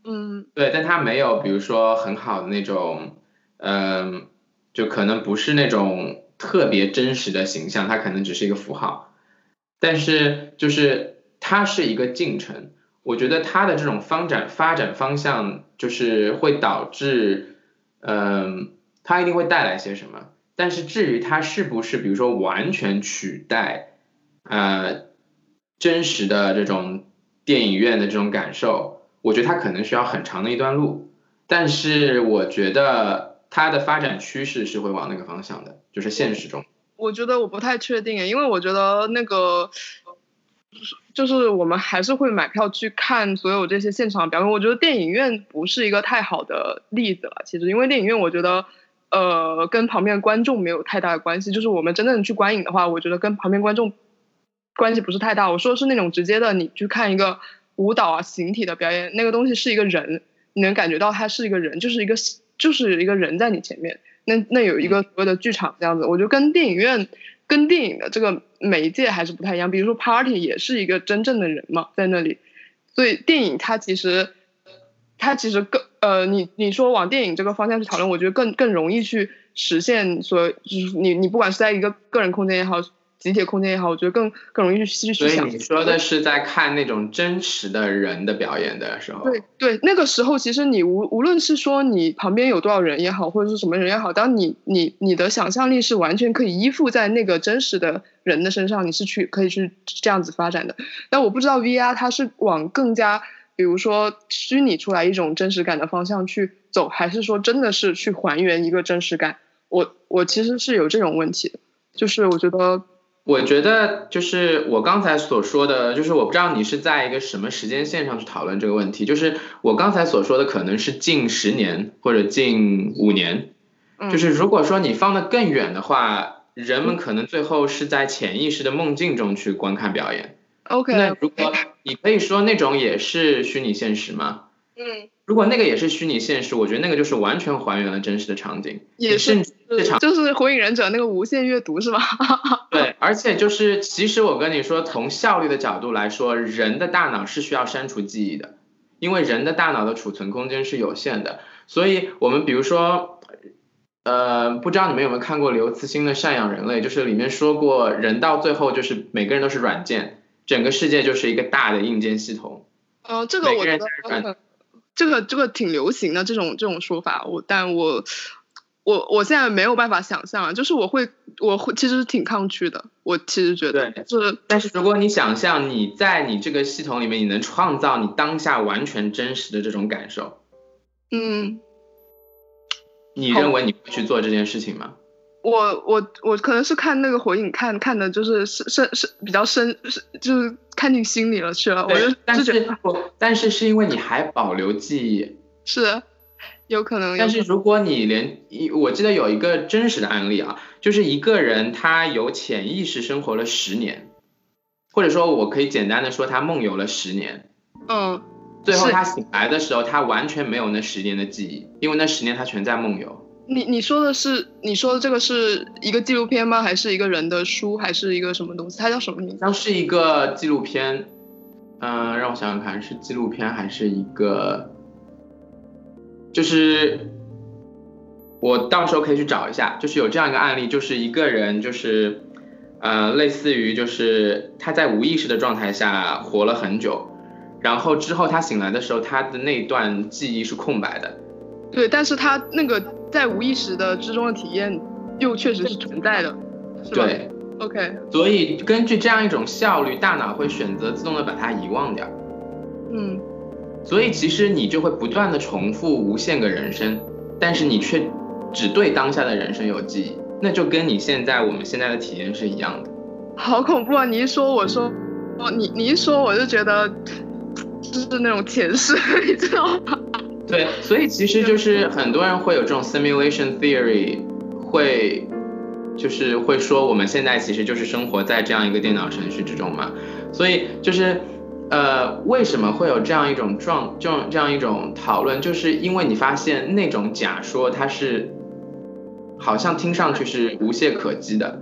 嗯对，但他没有，比如说很好的那种，嗯、就可能不是那种特别真实的形象，他可能只是一个符号，但是就是它是一个进程。我觉得它的这种发展发展方向，就是会导致，嗯、它一定会带来些什么。但是至于它是不是，比如说完全取代，呃，真实的这种电影院的这种感受，我觉得它可能需要很长的一段路。但是我觉得它的发展趋势是会往那个方向的，就是现实中。我觉得我不太确定，因为我觉得那个就是我们还是会买票去看所有这些现场表演。我觉得电影院不是一个太好的例子了，其实因为电影院我觉得呃跟旁边观众没有太大的关系。就是我们真正去观影的话，我觉得跟旁边观众关系不是太大。我说的是那种直接的，你去看一个舞蹈啊形体的表演，那个东西是一个人，你能感觉到他是一个人，就是一个就是一个人在你前面。那那有一个所谓的剧场这样子，我觉得跟电影院跟电影的这个媒介还是不太一样。比如说 party 也是一个真正的人嘛，在那里，所以电影它其实它其实更呃，你你说往电影这个方向去讨论，我觉得更更容易去实现所就是你你不管是在一个个人空间也好。集体空间也好，我觉得更更容易去去所以想。你说的是在看那种真实的人的表演的时候，对对，那个时候其实你无无论是说你旁边有多少人也好，或者是什么人也好，当你你你的想象力是完全可以依附在那个真实的人的身上，你是去可以去这样子发展的。但我不知道 VR 它是往更加比如说虚拟出来一种真实感的方向去走，还是说真的是去还原一个真实感？我我其实是有这种问题的，就是我觉得。我觉得就是我刚才所说的，就是我不知道你是在一个什么时间线上去讨论这个问题。就是我刚才所说的可能是近十年或者近五年，就是如果说你放得更远的话，人们可能最后是在潜意识的梦境中去观看表演。OK，那如果你可以说那种也是虚拟现实吗？嗯，如果那个也是虚拟现实，我觉得那个就是完全还原了真实的场景，也甚至就是火影忍者那个无限阅读是吧？[laughs] 对，而且就是其实我跟你说，从效率的角度来说，人的大脑是需要删除记忆的，因为人的大脑的储存空间是有限的，所以我们比如说，呃，不知道你们有没有看过刘慈欣的《赡养人类》，就是里面说过，人到最后就是每个人都是软件，整个世界就是一个大的硬件系统。哦，这个我觉得。这个这个挺流行的这种这种说法，我但我我我现在没有办法想象，就是我会我会其实挺抗拒的，我其实觉得就是，但是如果你想象你在你这个系统里面，你能创造你当下完全真实的这种感受，嗯，你认为你会去做这件事情吗？我我我可能是看那个火影看看的，就是深深深比较深，是就是看进心里了去了。我就但是但是是因为你还保留记忆，是有可能。但是如果你连一，我记得有一个真实的案例啊，就是一个人他有潜意识生活了十年，或者说我可以简单的说他梦游了十年。嗯。最后他醒来的时候，他完全没有那十年的记忆，因为那十年他全在梦游。你你说的是你说的这个是一个纪录片吗？还是一个人的书？还是一个什么东西？它叫什么名字？像是一个纪录片，嗯，让我想想看，是纪录片还是一个？就是我到时候可以去找一下，就是有这样一个案例，就是一个人，就是呃，类似于就是他在无意识的状态下活了很久，然后之后他醒来的时候，他的那段记忆是空白的。对，但是他那个在无意识的之中的体验，又确实是存在的，是吧？对，OK。所以根据这样一种效率，大脑会选择自动的把它遗忘掉。嗯。所以其实你就会不断的重复无限个人生，但是你却只对当下的人生有记忆，那就跟你现在我们现在的体验是一样的。好恐怖啊！你一说，我说，哦，你你一说，我就觉得就是那种前世，[laughs] 你知道吗？对，所以其实就是很多人会有这种 simulation theory，会就是会说我们现在其实就是生活在这样一个电脑程序之中嘛。所以就是呃，为什么会有这样一种状，这种这样一种讨论，就是因为你发现那种假说它是好像听上去是无懈可击的，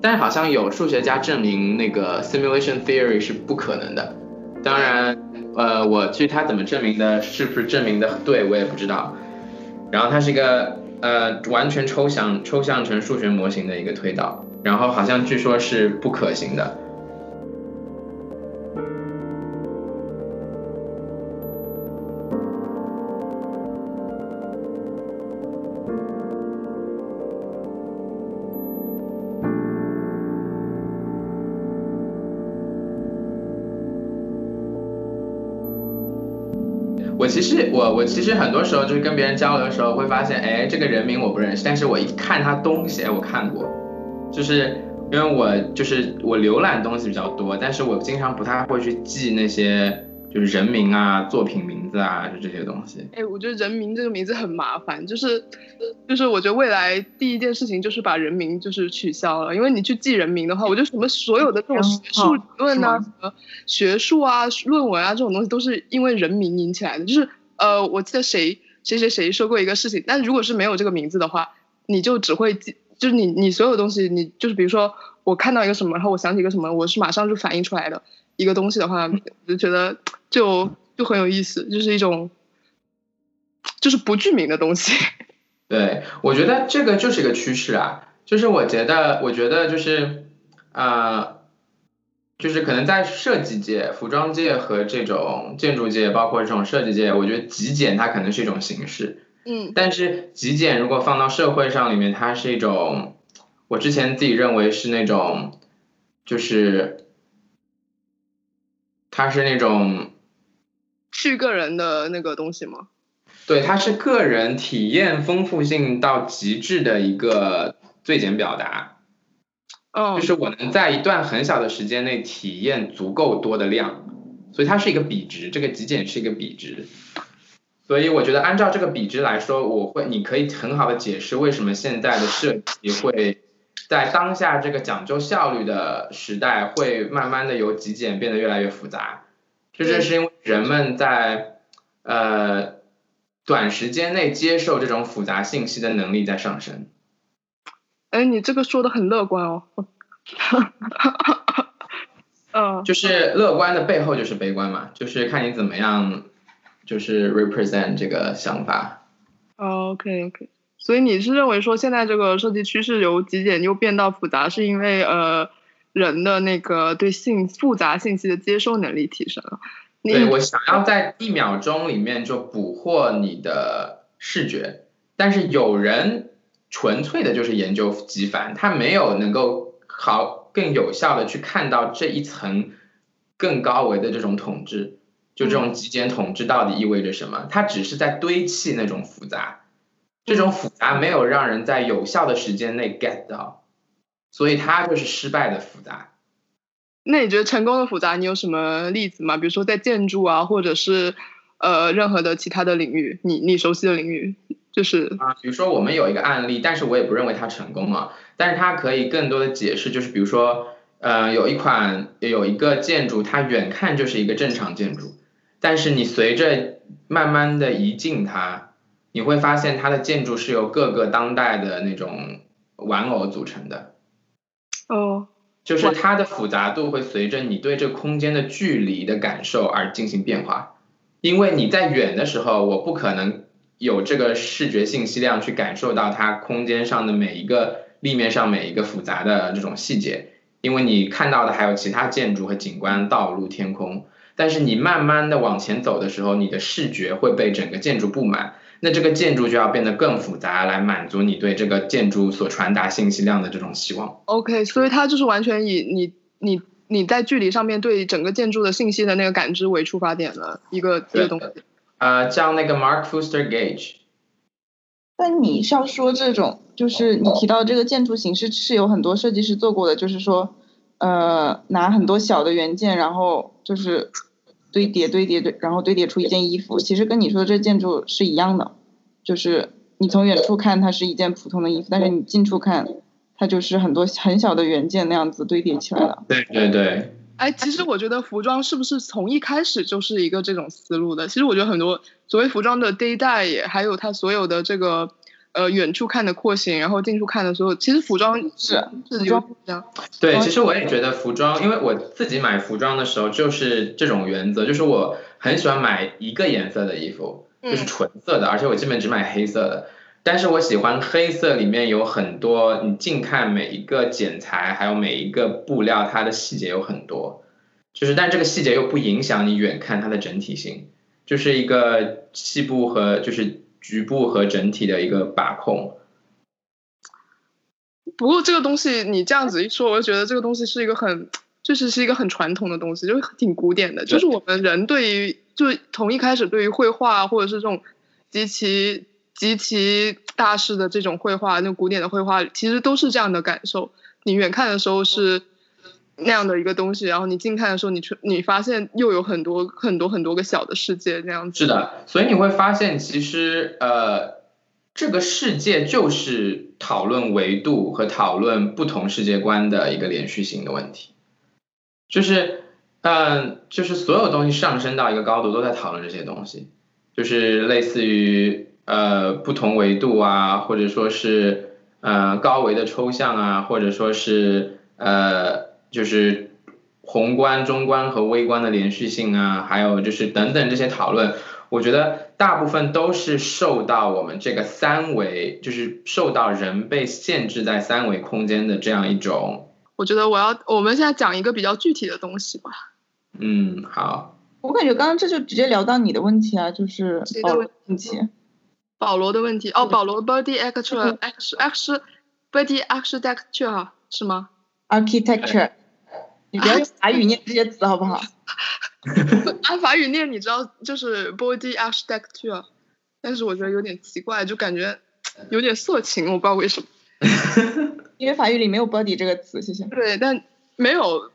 但是好像有数学家证明那个 simulation theory 是不可能的。当然。呃，我至于他怎么证明的，是不是证明的对，我也不知道。然后它是一个呃完全抽象抽象成数学模型的一个推导，然后好像据说是不可行的。我我其实很多时候就是跟别人交流的时候会发现，哎，这个人名我不认识，但是我一看他东西，哎，我看过，就是因为我就是我浏览东西比较多，但是我经常不太会去记那些就是人名啊、作品名字啊，就这些东西。哎，我觉得人名这个名字很麻烦，就是就是我觉得未来第一件事情就是把人名就是取消了，因为你去记人名的话，我觉得什么所有的这种学术理论啊、什么学术啊、论文啊这种东西都是因为人名引起来的。就是呃，我记得谁谁谁谁说过一个事情，但如果是没有这个名字的话，你就只会记，就是你你所有东西，你就是比如说我看到一个什么，然后我想起一个什么，我是马上就反应出来的一个东西的话，我就觉得就就很有意思，就是一种就是不具名的东西。[laughs] 对，我觉得这个就是一个趋势啊，就是我觉得，我觉得就是，呃，就是可能在设计界、服装界和这种建筑界，包括这种设计界，我觉得极简它可能是一种形式，嗯但是极简如果放到社会上里面，它是一种，我之前自己认为是那种，就是，它是那种是个人的那个东西吗？对，它是个人体验丰富性到极致的一个最简表达，嗯，就是我能在一段很小的时间内体验足够多的量，所以它是一个比值，这个极简是一个比值。所以我觉得按照这个比值来说，我会你可以很好的解释为什么现在的设计会在当下这个讲究效率的时代，会慢慢的由极简变得越来越复杂。这正是因为人们在呃短时间内接受这种复杂信息的能力在上升。哎，你这个说的很乐观哦。[laughs] 嗯，就是乐观的背后就是悲观嘛，就是看你怎么样，就是 represent 这个想法。OK OK，所以你是认为说现在这个设计趋势由极简又变到复杂，是因为呃人的那个对信复杂信息的接收能力提升了？你对我想要在一秒钟里面就捕获你的视觉，但是有人纯粹的就是研究极繁，它没有能够好更有效的去看到这一层更高维的这种统治，就这种极简统治到底意味着什么？它只是在堆砌那种复杂，这种复杂没有让人在有效的时间内 get 到，所以它就是失败的复杂。那你觉得成功的复杂，你有什么例子吗？比如说在建筑啊，或者是呃任何的其他的领域，你你熟悉的领域，就是啊，比如说我们有一个案例，但是我也不认为它成功啊，但是它可以更多的解释，就是比如说，呃，有一款有一个建筑，它远看就是一个正常建筑，但是你随着慢慢的移近它，你会发现它的建筑是由各个当代的那种玩偶组成的，哦就是它的复杂度会随着你对这空间的距离的感受而进行变化，因为你在远的时候，我不可能有这个视觉信息量去感受到它空间上的每一个立面上每一个复杂的这种细节，因为你看到的还有其他建筑和景观、道路、天空。但是你慢慢的往前走的时候，你的视觉会被整个建筑布满，那这个建筑就要变得更复杂，来满足你对这个建筑所传达信息量的这种希望。OK，所以它就是完全以你你你在距离上面对整个建筑的信息的那个感知为出发点的一个一个东西。呃，叫那个 Mark Fuster Gage，但你是要说这种，就是你提到这个建筑形式是有很多设计师做过的，就是说，呃，拿很多小的元件，然后就是堆叠堆叠堆，然后堆叠出一件衣服。其实跟你说的这建筑是一样的，就是你从远处看它是一件普通的衣服，但是你近处看，它就是很多很小的元件那样子堆叠起来的。对对对，哎，其实我觉得服装是不是从一开始就是一个这种思路的？其实我觉得很多所谓服装的 day 代也，还有它所有的这个呃远处看的廓形，然后近处看的所有，其实服装是服装这样。对，其实我也觉得服装，因为我自己买服装的时候就是这种原则，就是我很喜欢买一个颜色的衣服，就是嗯纯色的，而且我基本只买黑色的。但是我喜欢黑色里面有很多，你近看每一个剪裁，还有每一个布料，它的细节有很多，就是但这个细节又不影响你远看它的整体性，就是一个细部和就是局部和整体的一个把控。不过这个东西你这样子一说，我就觉得这个东西是一个很，就是是一个很传统的东西，就是挺古典的。就是我们人对于，就从一开始对于绘画或者是这种极其极其大师的这种绘画，那古典的绘画，其实都是这样的感受。你远看的时候是那样的一个东西，然后你近看的时候，你去你发现又有很多很多很多个小的世界那样子。是的，所以你会发现，其实呃，这个世界就是讨论维度和讨论不同世界观的一个连续性的问题，就是嗯、就是所有东西上升到一个高度，都在讨论这些东西，就是类似于呃不同维度啊，或者说是呃高维的抽象啊，或者说是呃就是宏观、中观和微观的连续性啊，还有就是等等这些讨论，我觉得大部分都是受到我们这个三维，就是受到人被限制在三维空间的这样一种，我觉得我要我们现在讲一个比较具体的东西吧。嗯，好，我感觉刚刚这就直接聊到你的问题啊，就是保罗谁的问的问题。保罗的问题哦，保罗 body actual x x body architecture 是吗？architecture，你不要用法语念这些词好不好？[laughs] 按法语念你知道就是 body architecture，但是我觉得有点奇怪，就感觉有点色情，我不知道为什么。[laughs] 因为法语里没有 body 这个词，谢谢。对，但没有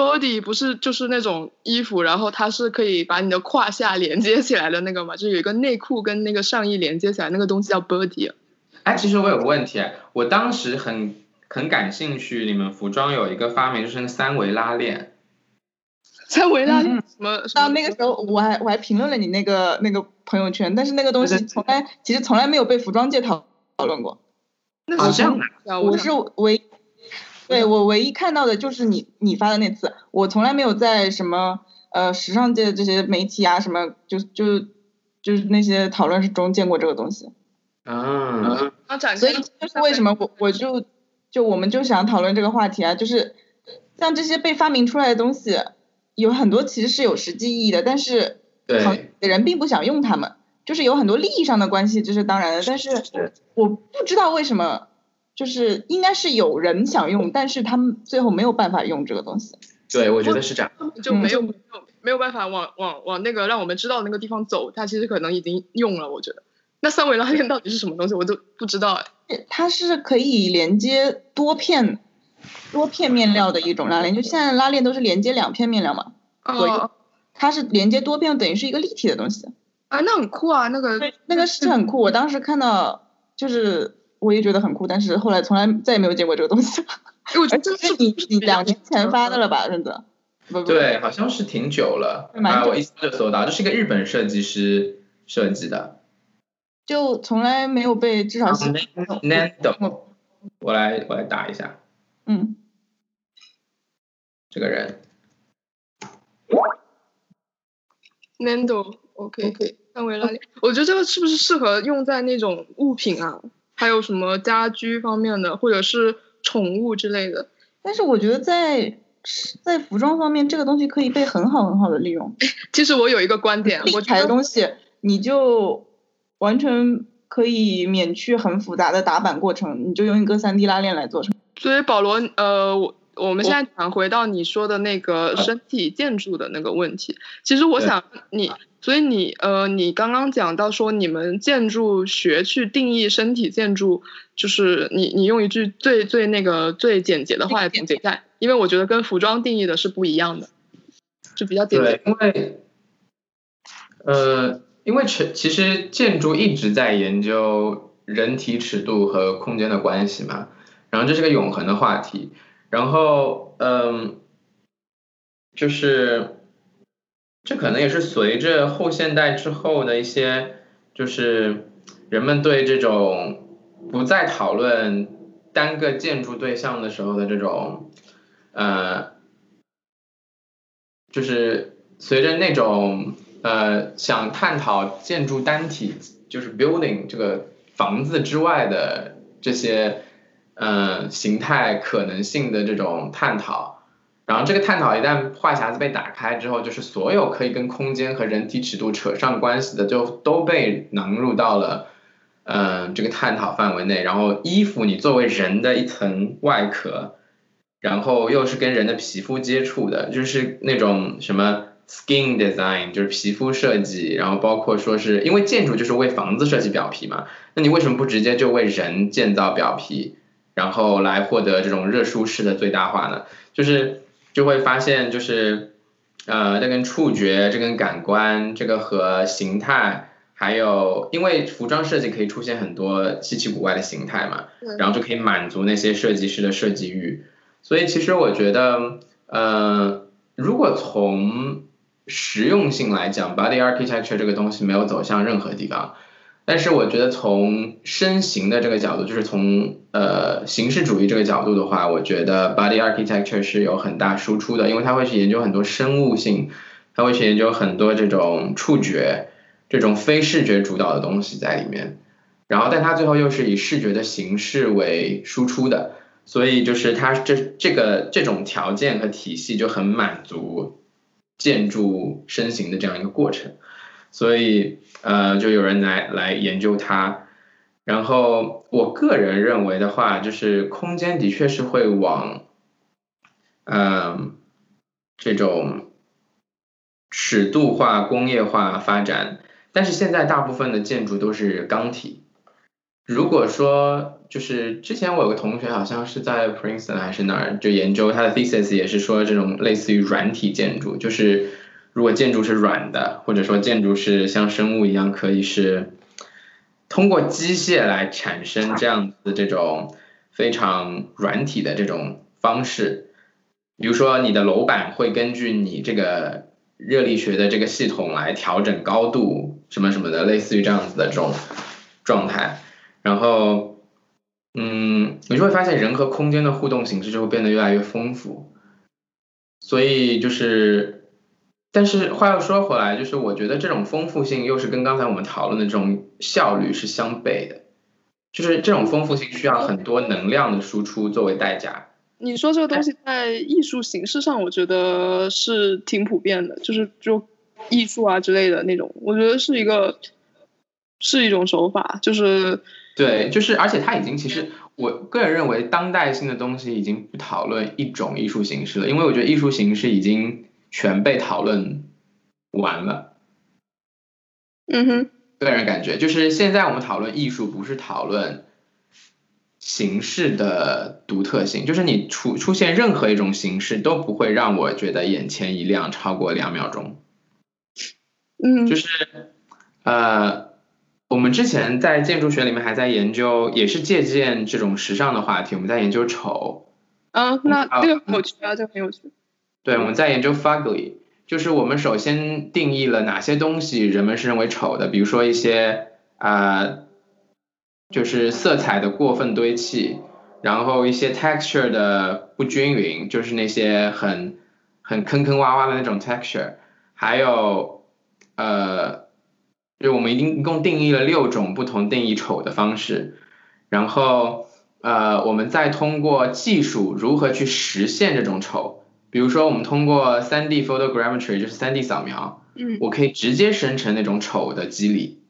body 不是就是那种衣服，然后它是可以把你的胯下连接起来的那个嘛，就是有一个内裤跟那个上衣连接起来，那个东西叫 body。哎，其实我有个问题，我当时很很感兴趣，你们服装有一个发明就是那三维拉链，三维拉嗯嗯什么什到么那个时候，我还我还评论了你那个那个朋友圈，但是那个东西从来其实从来没有被服装界讨讨论过。那是啊这样什么啊？我是唯，对我唯一看到的就是你你发的那次，我从来没有在什么呃时尚界的这些媒体啊什么就就就是那些讨论中见过这个东西，嗯，要展所以这就是为什么我我就就我们就想讨论这个话题啊，就是像这些被发明出来的东西，有很多其实是有实际意义的，但是行对业的人并不想用它们，就是有很多利益上的关系，这是当然的。但是是。我不知道为什么，就是应该是有人想用，但是他们最后没有办法用这个东西。对，我觉得是这样。就没有没有没有办法往往往那个让我们知道那个地方走，它其实可能已经用了，我觉得。那三维拉链到底是什么东西，我都不知道哎。它是可以连接多片多片面料的一种拉链，就现在拉链都是连接两片面料嘛，左右哦它是连接多片，等于是一个立体的东西。啊，那很酷啊，那个那个是很酷，我当时看到就是我也觉得很酷，但是后来从来再也没有见过这个东西。哎 [laughs] 我觉得这是这是你你两年前发的了吧，真的？不不，对，好像是挺久了啊，我一搜就搜到，这是一个日本设计师设计的。就从来没有被至少是 Nando，我来我来打一下嗯，这个人。Nando OK 三维拉链，我觉得这个是不是适合用在那种物品啊，还有什么家居方面的，或者是宠物之类的？但是我觉得在在服装方面，这个东西可以被很好很好的利用。[laughs] 其实我有一个观点，我立牌的觉得东西，你就完全可以免去很复杂的打版过程，你就用一个三 D 拉链来做成。所以保罗，呃，我我们现在讲回到你说的那个身体建筑的那个问题。其实我想你，所以你呃，你刚刚讲到说你们建筑学去定义身体建筑，就是你你用一句最最那个最简洁的话来总结一下，因为我觉得跟服装定义的是不一样的，就比较简对洁。，因为呃，因为其其实建筑一直在研究人体尺度和空间的关系嘛，然后这是个永恒的话题，然后嗯，就是这可能也是随着后现代之后的一些，就是人们对这种不再讨论单个建筑对象的时候的这种呃。就是随着那种呃想探讨建筑单体，就是 building 这个房子之外的这些呃形态可能性的这种探讨，然后这个探讨一旦话匣子被打开之后，就是所有可以跟空间和人体尺度扯上关系的，就都被囊入到了。嗯，这个探讨范围内，然后衣服你作为人的一层外壳，然后又是跟人的皮肤接触的，就是那种什么 skin design，就是皮肤设计，然后包括说是因为建筑就是为房子设计表皮嘛，那你为什么不直接就为人建造表皮，然后来获得这种热舒适的最大化呢？就是就会发现就是，呃，这跟触觉、这跟感官、这个和形态，还有因为服装设计可以出现很多稀奇古怪的形态嘛，然后就可以满足那些设计师的设计欲。所以其实我觉得，呃，如果从实用性来讲，body architecture 这个东西没有走向任何地方。但是我觉得从身形的这个角度，就是从呃形式主义这个角度的话，我觉得 body architecture 是有很大输出的，因为它会去研究很多生物性，它会去研究很多这种触觉、这种非视觉主导的东西在里面。然后，但它最后又是以视觉的形式为输出的，所以就是它这这个这种条件和体系就很满足建筑身形的这样一个过程。所以呃，就有人来来研究它。然后我个人认为的话，就是空间的确是会往，嗯、这种尺度化、工业化发展，但是现在大部分的建筑都是钢体。如果说就是之前我有个同学好像是在 Princeton 还是哪儿，就研究他的 thesis 也是说这种类似于软体建筑，就是如果建筑是软的，或者说建筑是像生物一样可以是通过机械来产生这样子这种非常软体的这种方式，比如说你的楼板会根据你这个热力学的这个系统来调整高度什么什么的，类似于这样子的这种状态。然后，嗯，你就会发现人和空间的互动形式就会变得越来越丰富。所以就是，但是话又说回来，就是我觉得这种丰富性又是跟刚才我们讨论的这种效率是相悖的，就是这种丰富性需要很多能量的输出作为代价。你说这个东西在艺术形式上，我觉得是挺普遍的，就是就艺术啊之类的那种，我觉得是一个是一种手法，就是对，就是而且它已经其实我个人认为当代性的东西已经不讨论一种艺术形式了，因为我觉得艺术形式已经全被讨论完了。嗯哼，个人感觉就是现在我们讨论艺术，不是讨论形式的独特性，就是你出出现任何一种形式都不会让我觉得眼前一亮超过两秒钟。嗯，就是呃，我们之前在建筑学里面还在研究，也是借鉴这种时尚的话题，我们在研究丑，啊，那啊这个很有趣啊，这个很有趣。对，我们在研究 fugly，就是我们首先定义了哪些东西人们是认为丑的，比如说一些啊、呃就是色彩的过分堆砌，然后一些 texture 的不均匀，就是那些很很坑坑洼洼的那种 texture，还有呃，就我们一定一共定义了六种不同定义丑的方式，然后呃，我们再通过技术如何去实现这种丑。比如说，我们通过 3D photogrammetry，就是 3D 扫描，嗯我可以直接生成那种丑的肌理。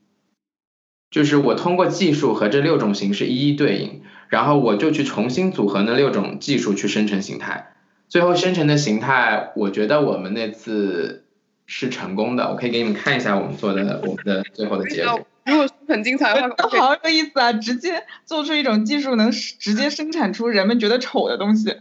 就是我通过技术和这六种形式一一对应，然后我就去重新组合那六种技术去生成形态。最后生成的形态，我觉得我们那次是成功的。我可以给你们看一下我们做的 [laughs] 我们的最后的结果。如果很精彩的话，[laughs] 好有意思啊！直接做出一种技术，能直接生产出人们觉得丑的东西。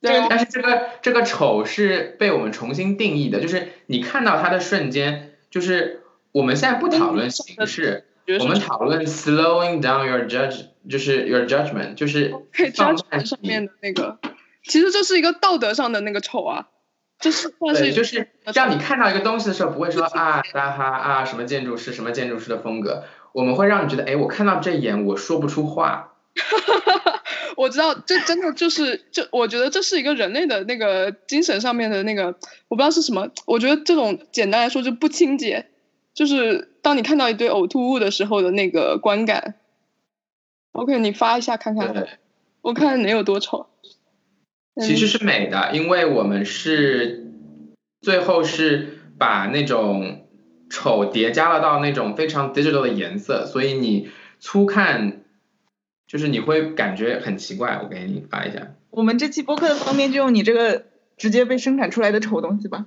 对啊。但是这个这个丑是被我们重新定义的，就是你看到它的瞬间，就是我们现在不讨论形式，我们讨论 slowing down your judge，就是 your judgment，就是可以放慢上面。的那个，其实这是一个道德上的那个丑啊，这是算是对，就是让你看到一个东西的时候，不会说啊哈哈啊什么建筑师什么建筑师的风格，我们会让你觉得，哎，我看到这一眼我说不出话，[laughs] 我知道，这真的就是，这我觉得这是一个人类的那个精神上面的那个，我不知道是什么。我觉得这种简单来说就不清洁，就是当你看到一堆呕吐物的时候的那个观感。OK，你发一下看看，对，我看能有多丑。嗯其实是美的，因为我们是最后是把那种丑叠加了到那种非常 digital 的颜色，所以你粗看就是你会感觉很奇怪。我给你发一下，我们这期播客的封面就用你这个直接被生产出来的丑东西吧。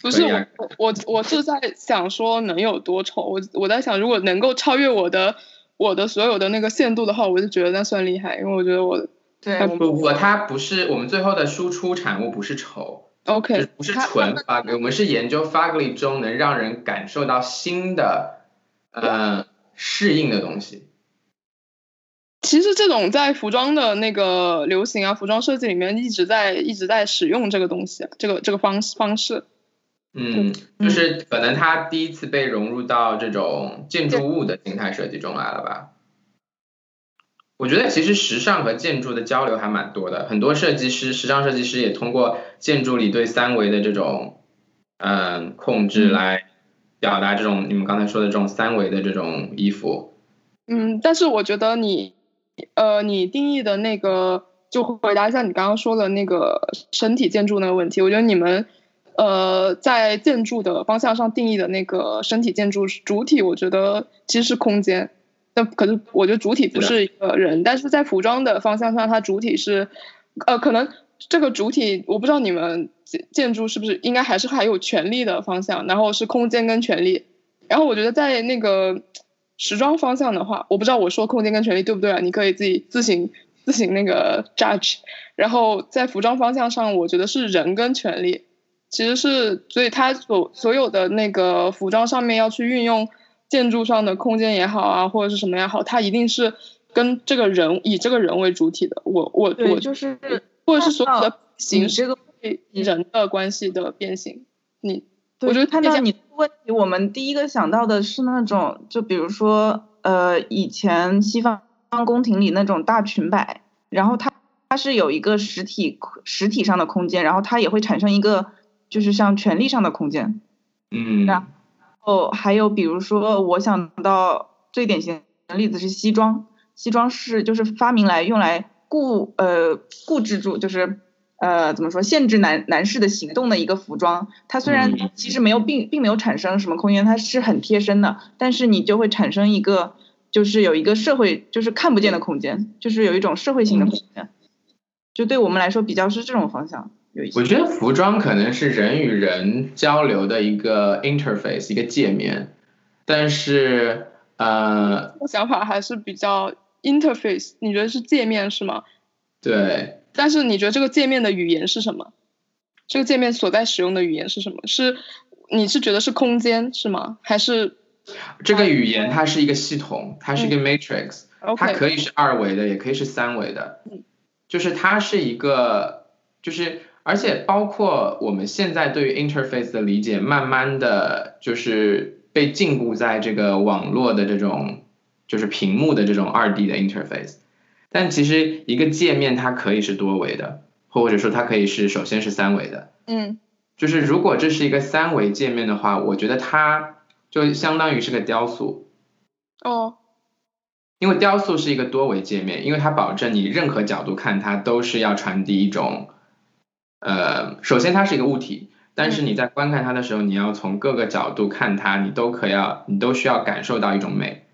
不是啊我我我是在想说能有多丑，我我在想如果能够超越我的我的所有的那个限度的话，我就觉得那算厉害，因为我觉得我对，我不不，它不是我们最后的输出产物不是丑，OK，不是纯 fugly，我们是研究 fugly 中能让人感受到新的呃适应的东西。其实这种在服装的那个流行啊，服装设计里面一直在一直在使用这个东西啊，这个这个方式方式。嗯，就是可能它第一次被融入到这种建筑物的形态设计中来了吧。我觉得其实时尚和建筑的交流还蛮多的，很多设计师、时尚设计师也通过建筑里对三维的这种嗯控制来表达这种你们刚才说的这种三维的这种衣服。嗯，但是我觉得你，呃，你定义的那个，就回答一下你刚刚说的那个身体建筑那个问题。我觉得你们，呃，在建筑的方向上定义的那个身体建筑主体，我觉得其实是空间。那可是我觉得主体不是一个人，但是在服装的方向上，它主体是，呃，可能这个主体我不知道你们建建筑是不是应该还是还有权利的方向，然后是空间跟权利。然后我觉得在那个时装方向的话，我不知道我说空间跟权利对不对啊？你可以自己自行自行那个 [laughs] judge。然后在服装方向上，我觉得是人跟权利，其实是所以它所所有的那个服装上面要去运用建筑上的空间也好啊，或者是什么也好，它一定是跟这个人以这个人为主体的。我我，我就是或者是所有的形式你这个对人的关系的变形。你对我觉得看到你的问题，我们第一个想到的是那种，就比如说，呃，以前西方宫廷里那种大裙摆，然后它它是有一个实体实体上的空间，然后它也会产生一个就是像权力上的空间。嗯然后，还有比如说，我想到最典型的例子是西装，西装是就是发明来用来固呃固制住，就是呃怎么说限制男男士的行动的一个服装。它虽然嗯其实没有并并没有产生什么空间，它是很贴身的，但是你就会产生一个就是有一个社会就是看不见的空间，就是有一种社会性的空间。就对我们来说比较是这种方向有一些。我觉得服装可能是人与人交流的一个 interface，一个界面，但是呃，我想法还是比较 interface，你觉得是界面是吗？对，但是你觉得这个界面的语言是什么？这个界面所在使用的语言是什么？是你是觉得是空间是吗？还是这个语言它是一个系统，它是一个 matrix，、它？可以是二维的，也可以是三维的嗯，就是它是一个，就是而且包括我们现在对于 interface 的理解，慢慢的就是被禁锢在这个网络的这种就是屏幕的这种二 D 的 interface，但其实一个界面它可以是多维的，或者说它可以是首先是三维的，嗯就是如果这是一个三维界面的话，我觉得它就相当于是个雕塑。哦因为雕塑是一个多维界面，因为它保证你任何角度看它都是要传递一种，呃，首先它是一个物体，但是你在观看它的时候，你要从各个角度看它，你都可要，你都需要感受到一种美，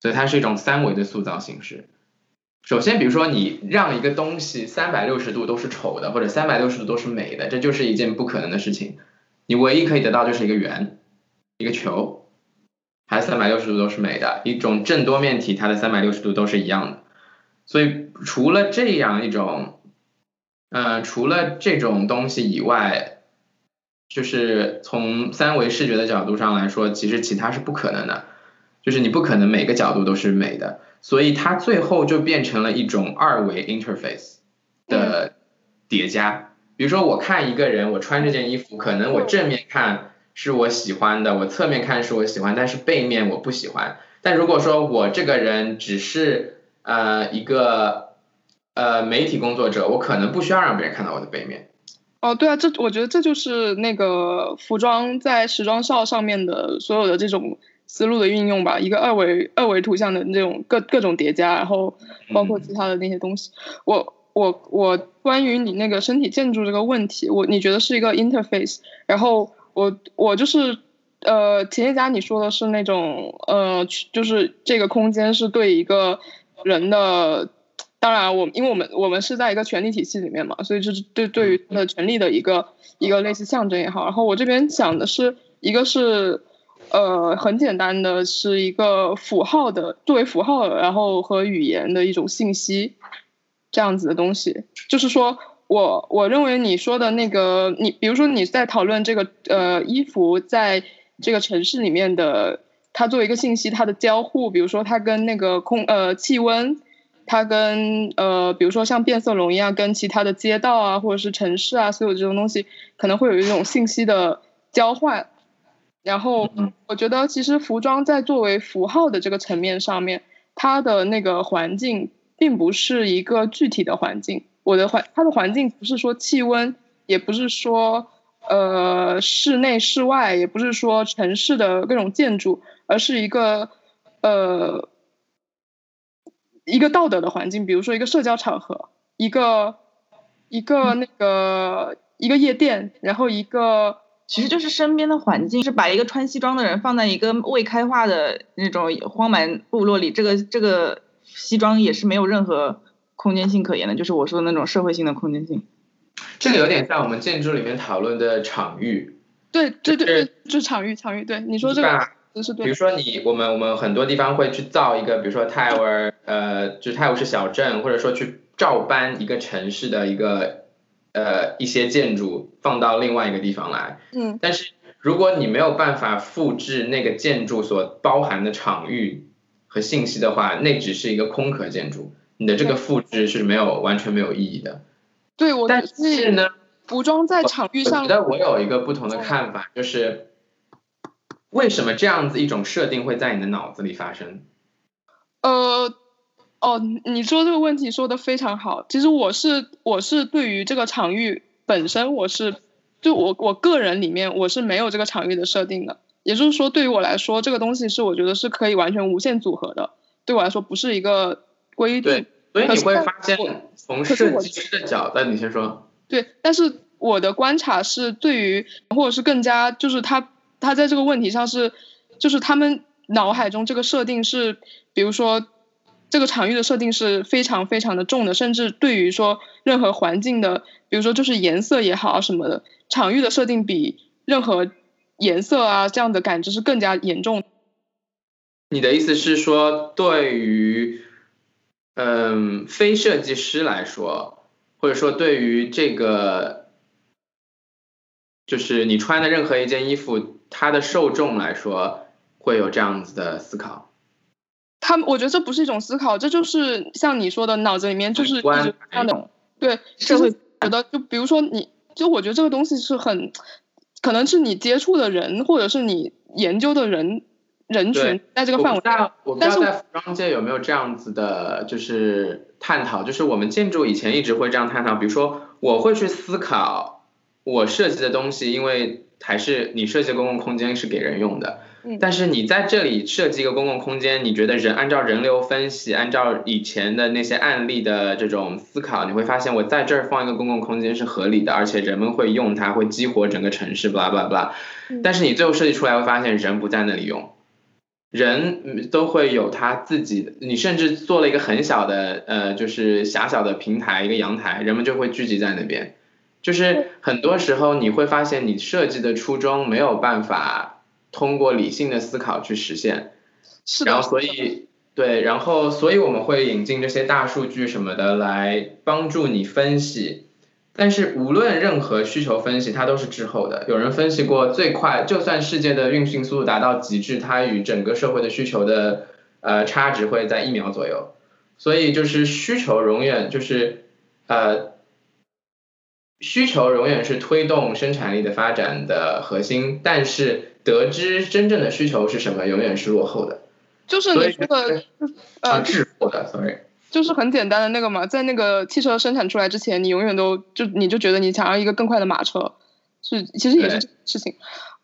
所以它是一种三维的塑造形式。首先，比如说你让一个东西三百六十度都是丑的，或者三百六十度都是美的，这就是一件不可能的事情。你唯一可以得到就是一个圆，一个球，还三百六十度都是美的，一种正多面体，它的三百六十度都是一样的。所以除了这样一种，呃，除了这种东西以外，就是从三维视觉的角度上来说，其实其他是不可能的，就是你不可能每个角度都是美的，所以它最后就变成了一种二维 interface 的叠加。比如说，我看一个人，我穿这件衣服，可能我正面看是我喜欢的，我侧面看是我喜欢，但是背面我不喜欢。但如果说我这个人只是呃一个呃媒体工作者，我可能不需要让别人看到我的背面。哦，对啊，这我觉得这就是那个服装在时装秀上面的所有的这种思路的运用吧，一个二维二维图像的那种各各种叠加，然后包括其他的那些东西。我我我关于你那个身体建筑这个问题，我你觉得是一个 interface，然后我我就是呃，企业家你说的是那种呃，就是这个空间是对一个人的。当然我，因为我们我们是在一个权力体系里面嘛，所以就是对对于他的权力的一个一个类似象征也好。然后我这边想的是，一个是呃很简单的，是一个符号的作为符号，然后和语言的一种信息，这样子的东西。就是说我我认为你说的那个，你比如说你在讨论这个呃衣服在这个城市里面的，它作为一个信息它的交互，比如说它跟那个空呃气温。它跟呃，比如说像变色龙一样，跟其他的街道啊，或者是城市啊，所有这种东西，可能会有一种信息的交换。然后，我觉得其实服装在作为符号的这个层面上面，它的那个环境并不是一个具体的环境。我的环，它的环境不是说气温，也不是说呃室内室外，也不是说城市的各种建筑，而是一个呃。一个道德的环境，比如说一个社交场合，一个一个那个一个夜店，然后一个其实就是身边的环境，是把一个穿西装的人放在一个未开化的那种荒蛮部落里，这个这个西装也是没有任何空间性可言的，就是我说的那种社会性的空间性。这个有点像我们建筑里面讨论的场域。对对对对，就是场域场域。对，你说这个。比如说你我们我们很多地方会去造一个，比如说泰晤尔，呃，就泰晤士小镇，或者说去照搬一个城市的一个呃一些建筑放到另外一个地方来。嗯。但是如果你没有办法复制那个建筑所包含的场域和信息的话，那只是一个空壳建筑，你的这个复制是没有完全没有意义的。对，我但是呢，服装在场域上，我觉得我有一个不同的看法，就是。为什么这样子一种设定会在你的脑子里发生？呃，哦，你说这个问题说的非常好。其实我是我是对于这个场域本身，我是就我我个人里面我是没有这个场域的设定的。也就是说，对于我来说，这个东西是我觉得是可以完全无限组合的。对我来说，不是一个规定。所以你会发现，从设计师的角度，你先说。对，但是我的观察是，对于或者是更加就是他。他在这个问题上是，就是他们脑海中这个设定是，比如说这个场域的设定是非常非常的重的，甚至对于说任何环境的，比如说就是颜色也好什么的，场域的设定比任何颜色啊这样的感知是更加严重。你的意思是说，对于嗯非设计师来说，或者说对于这个，就是你穿的任何一件衣服。它的受众来说会有这样子的思考，他们我觉得这不是一种思考，这就是像你说的脑子里面就是那种对社会觉得就比如说你就我觉得这个东西是很可能是你接触的人或者是你研究的人人群在这个范围内，我不知道在服装界有没有这样子的就是探讨，就是我们建筑以前一直会这样探讨，比如说我会去思考我设计的东西，因为。还是你设计公共空间是给人用的，但是你在这里设计一个公共空间，你觉得人按照人流分析，按照以前的那些案例的这种思考，你会发现我在这儿放一个公共空间是合理的，而且人们会用它，会激活整个城市，巴拉巴拉巴拉。但是你最后设计出来会发现人不在那里用，人都会有他自己的，你甚至做了一个很小的呃，就是狭小的平台，一个阳台，人们就会聚集在那边。就是很多时候你会发现，你设计的初衷没有办法通过理性的思考去实现，是然后所以对，然后所以我们会引进这些大数据什么的来帮助你分析，但是无论任何需求分析，它都是滞后的。有人分析过，最快就算世界的运行速度达到极致，它与整个社会的需求的呃差值会在一秒左右。所以就是需求永远就是呃。需求永远是推动生产力的发展的核心，但是得知真正的需求是什么，永远是落后的。就是你说的，呃，滞后的，sorry。就是很简单的那个嘛，在那个汽车生产出来之前，你永远都就你就觉得你想要一个更快的马车，是其实也是事情。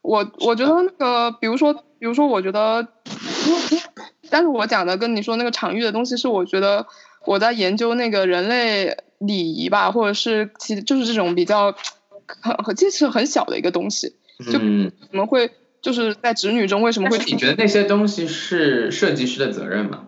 我我觉得那个，比如说，比如说，我觉得，但是我讲的跟你说那个场域的东西，是我觉得我在研究那个人类。礼仪吧，或者是其就是这种比较很很其实很小的一个东西，就怎么会就是在侄女中为什么会？你觉得那些东西是设计师的责任吗？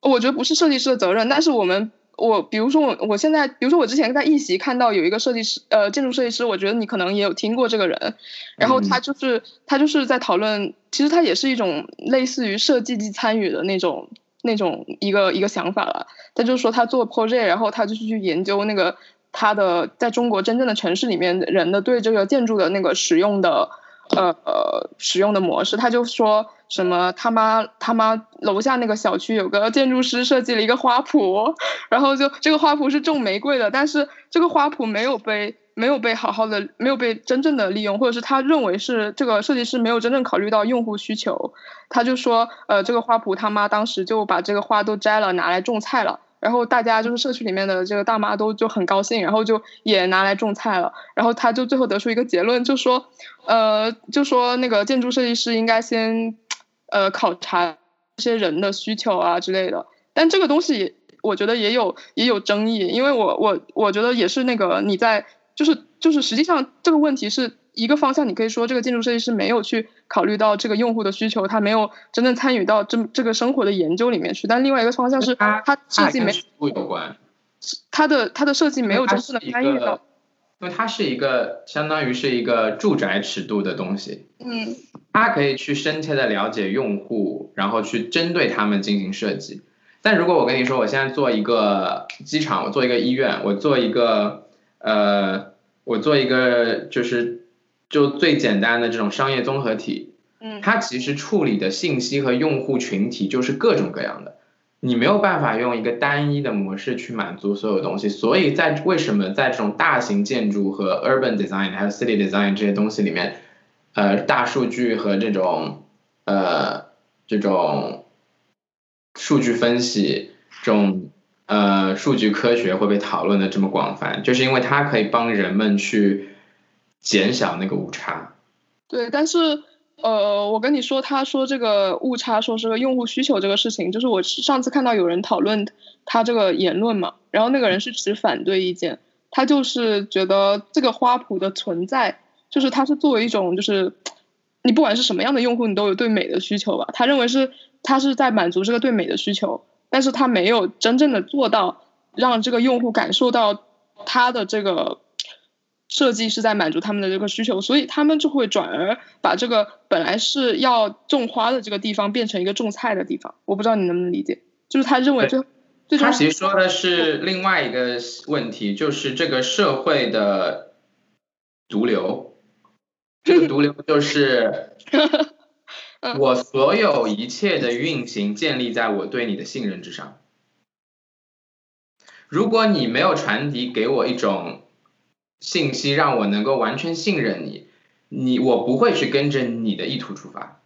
我觉得不是设计师的责任，但是我们我比如说我我现在比如说我之前在一席看到有一个设计师呃建筑设计师，我觉得你可能也有听过这个人，然后他就是他就是在讨论，其实他也是一种类似于设计即参与的那种那种一个一个想法了。他就说他做 project，然后他就是去研究那个他的在中国真正的城市里面人的对这个建筑的那个使用的呃呃使用的模式。他就说什么他妈他妈楼下那个小区有个建筑师设计了一个花圃，然后就这个花圃是种玫瑰的，但是这个花圃没有被。没有被好好的，没有被真正的利用，或者是他认为是这个设计师没有真正考虑到用户需求，他就说，呃，这个花圃他妈当时就把这个花都摘了，拿来种菜了，然后大家就是社区里面的这个大妈都就很高兴，然后就也拿来种菜了，然后他就最后得出一个结论，就说，呃，就说那个建筑设计师应该先，呃，考察这些人的需求啊之类的，但这个东西我觉得也有也有争议，因为我我我觉得也是那个你在。就是就是，实际上这个问题是一个方向，你可以说这个建筑设计师没有去考虑到这个用户的需求，他没有真正参与到这这个生活的研究里面去。但另外一个方向是，他设计没有关，他的他的设计没有真正的参与到，因为它是一个相当于是一个住宅尺度的东西，嗯，它可以去深切的了解用户，然后去针对他们进行设计。但如果我跟你说，我现在做一个机场，我做一个医院，我做一个呃。我做一个就是就最简单的这种商业综合体，嗯，它其实处理的信息和用户群体就是各种各样的，你没有办法用一个单一的模式去满足所有东西，所以在为什么在这种大型建筑和 urban design 还有 city design 这些东西里面，呃，大数据和这种呃这种数据分析这种。呃，数据科学会被讨论的这么广泛，就是因为它可以帮人们去减小那个误差。对，但是呃，我跟你说，他说这个误差，说是个用户需求这个事情，就是我上次看到有人讨论他这个言论嘛，然后那个人是持反对意见，他就是觉得这个花圃的存在，就是它是作为一种，就是你不管是什么样的用户，你都有对美的需求吧，他认为是他是在满足这个对美的需求。但是他没有真正的做到让这个用户感受到他的这个设计是在满足他们的这个需求，所以他们就会转而把这个本来是要种花的这个地方变成一个种菜的地方。我不知道你能不能理解，就是他认为最最他其实说的是另外一个问题，就是这个社会的毒瘤，这个毒瘤就是。[laughs] 我所有一切的运行建立在我对你的信任之上。如果你没有传递给我一种信息，让我能够完全信任你，你我不会去跟着你的意图出发。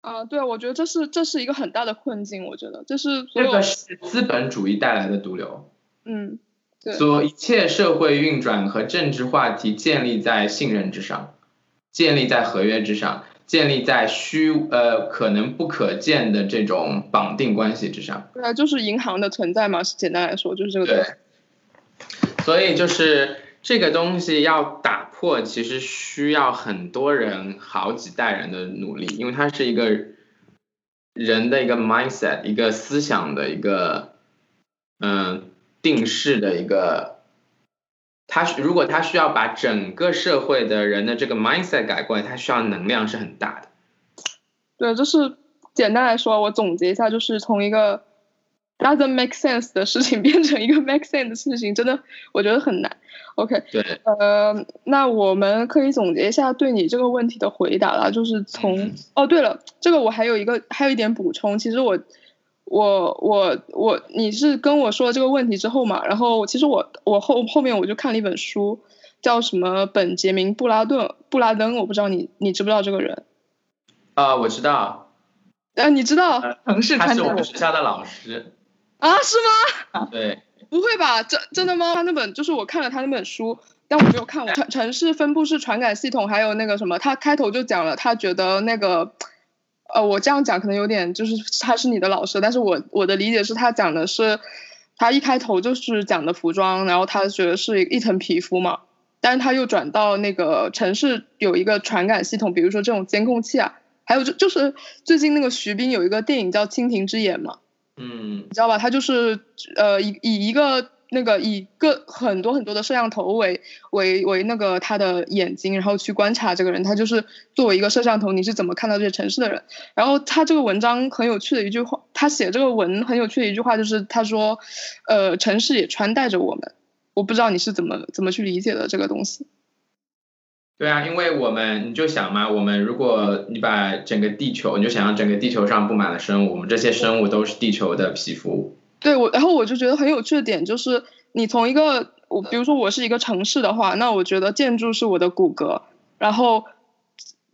啊，对，我觉得这是这是一个很大的困境。我觉得这是这个是资本主义带来的毒瘤。嗯，对。所一切社会运转和政治话题建立在信任之上，建立在合约之上。建立在虚呃可能不可见的这种绑定关系之上。对啊，就是银行的存在嘛，简单来说就是这个。对。所以就是这个东西要打破，其实需要很多人、好几代人的努力，因为它是一个人的一个 mindset，一个思想的一个嗯定式的一个。他如果他需要把整个社会的人的这个 mindset 改过来，他需要能量是很大的。对，就是简单来说，我总结一下，就是从一个 doesn't make sense 的事情 [laughs] 变成一个 make sense 的事情，真的我觉得很难。OK，对，呃，那我们可以总结一下对你这个问题的回答了，就是从哦，对了，这个我还有一个还有一点补充，其实我。我我我，你是跟我说了这个问题之后嘛？然后其实我我后后面我就看了一本书，叫什么本杰明布拉顿布拉登，我不知道你你知不知道这个人？啊，我知道。啊，你知道？城市他是我们学校的老师。啊，是吗？对。不会吧？真真的吗？他那本就是我看了他那本书，但我没有看完。城城市分布式传感系统，还有那个什么，他开头就讲了，他觉得那个。呃，我这样讲可能有点，就是他是你的老师，但是我我的理解是他讲的是，他一开头就是讲的服装，然后他觉得是一层皮肤嘛，但是他又转到那个城市有一个传感系统，比如说这种监控器啊，还有就就是最近那个徐冰有一个电影叫《蜻蜓之眼》嘛，嗯，你知道吧？他就是呃以以一个那个以个很多很多的摄像头为为为那个他的眼睛，然后去观察这个人，他就是作为一个摄像头，你是怎么看到这些城市的人？然后他这个文章很有趣的一句话，他写这个文很有趣的一句话就是他说，呃，城市也穿戴着我们。我不知道你是怎么怎么去理解的这个东西。对啊，因为我们你就想嘛，我们如果你把整个地球，你就想象整个地球上布满了生物，我们这些生物都是地球的皮肤。对我，然后我就觉得很有趣的点就是，你从一个我，比如说我是一个城市的话，那我觉得建筑是我的骨骼，然后，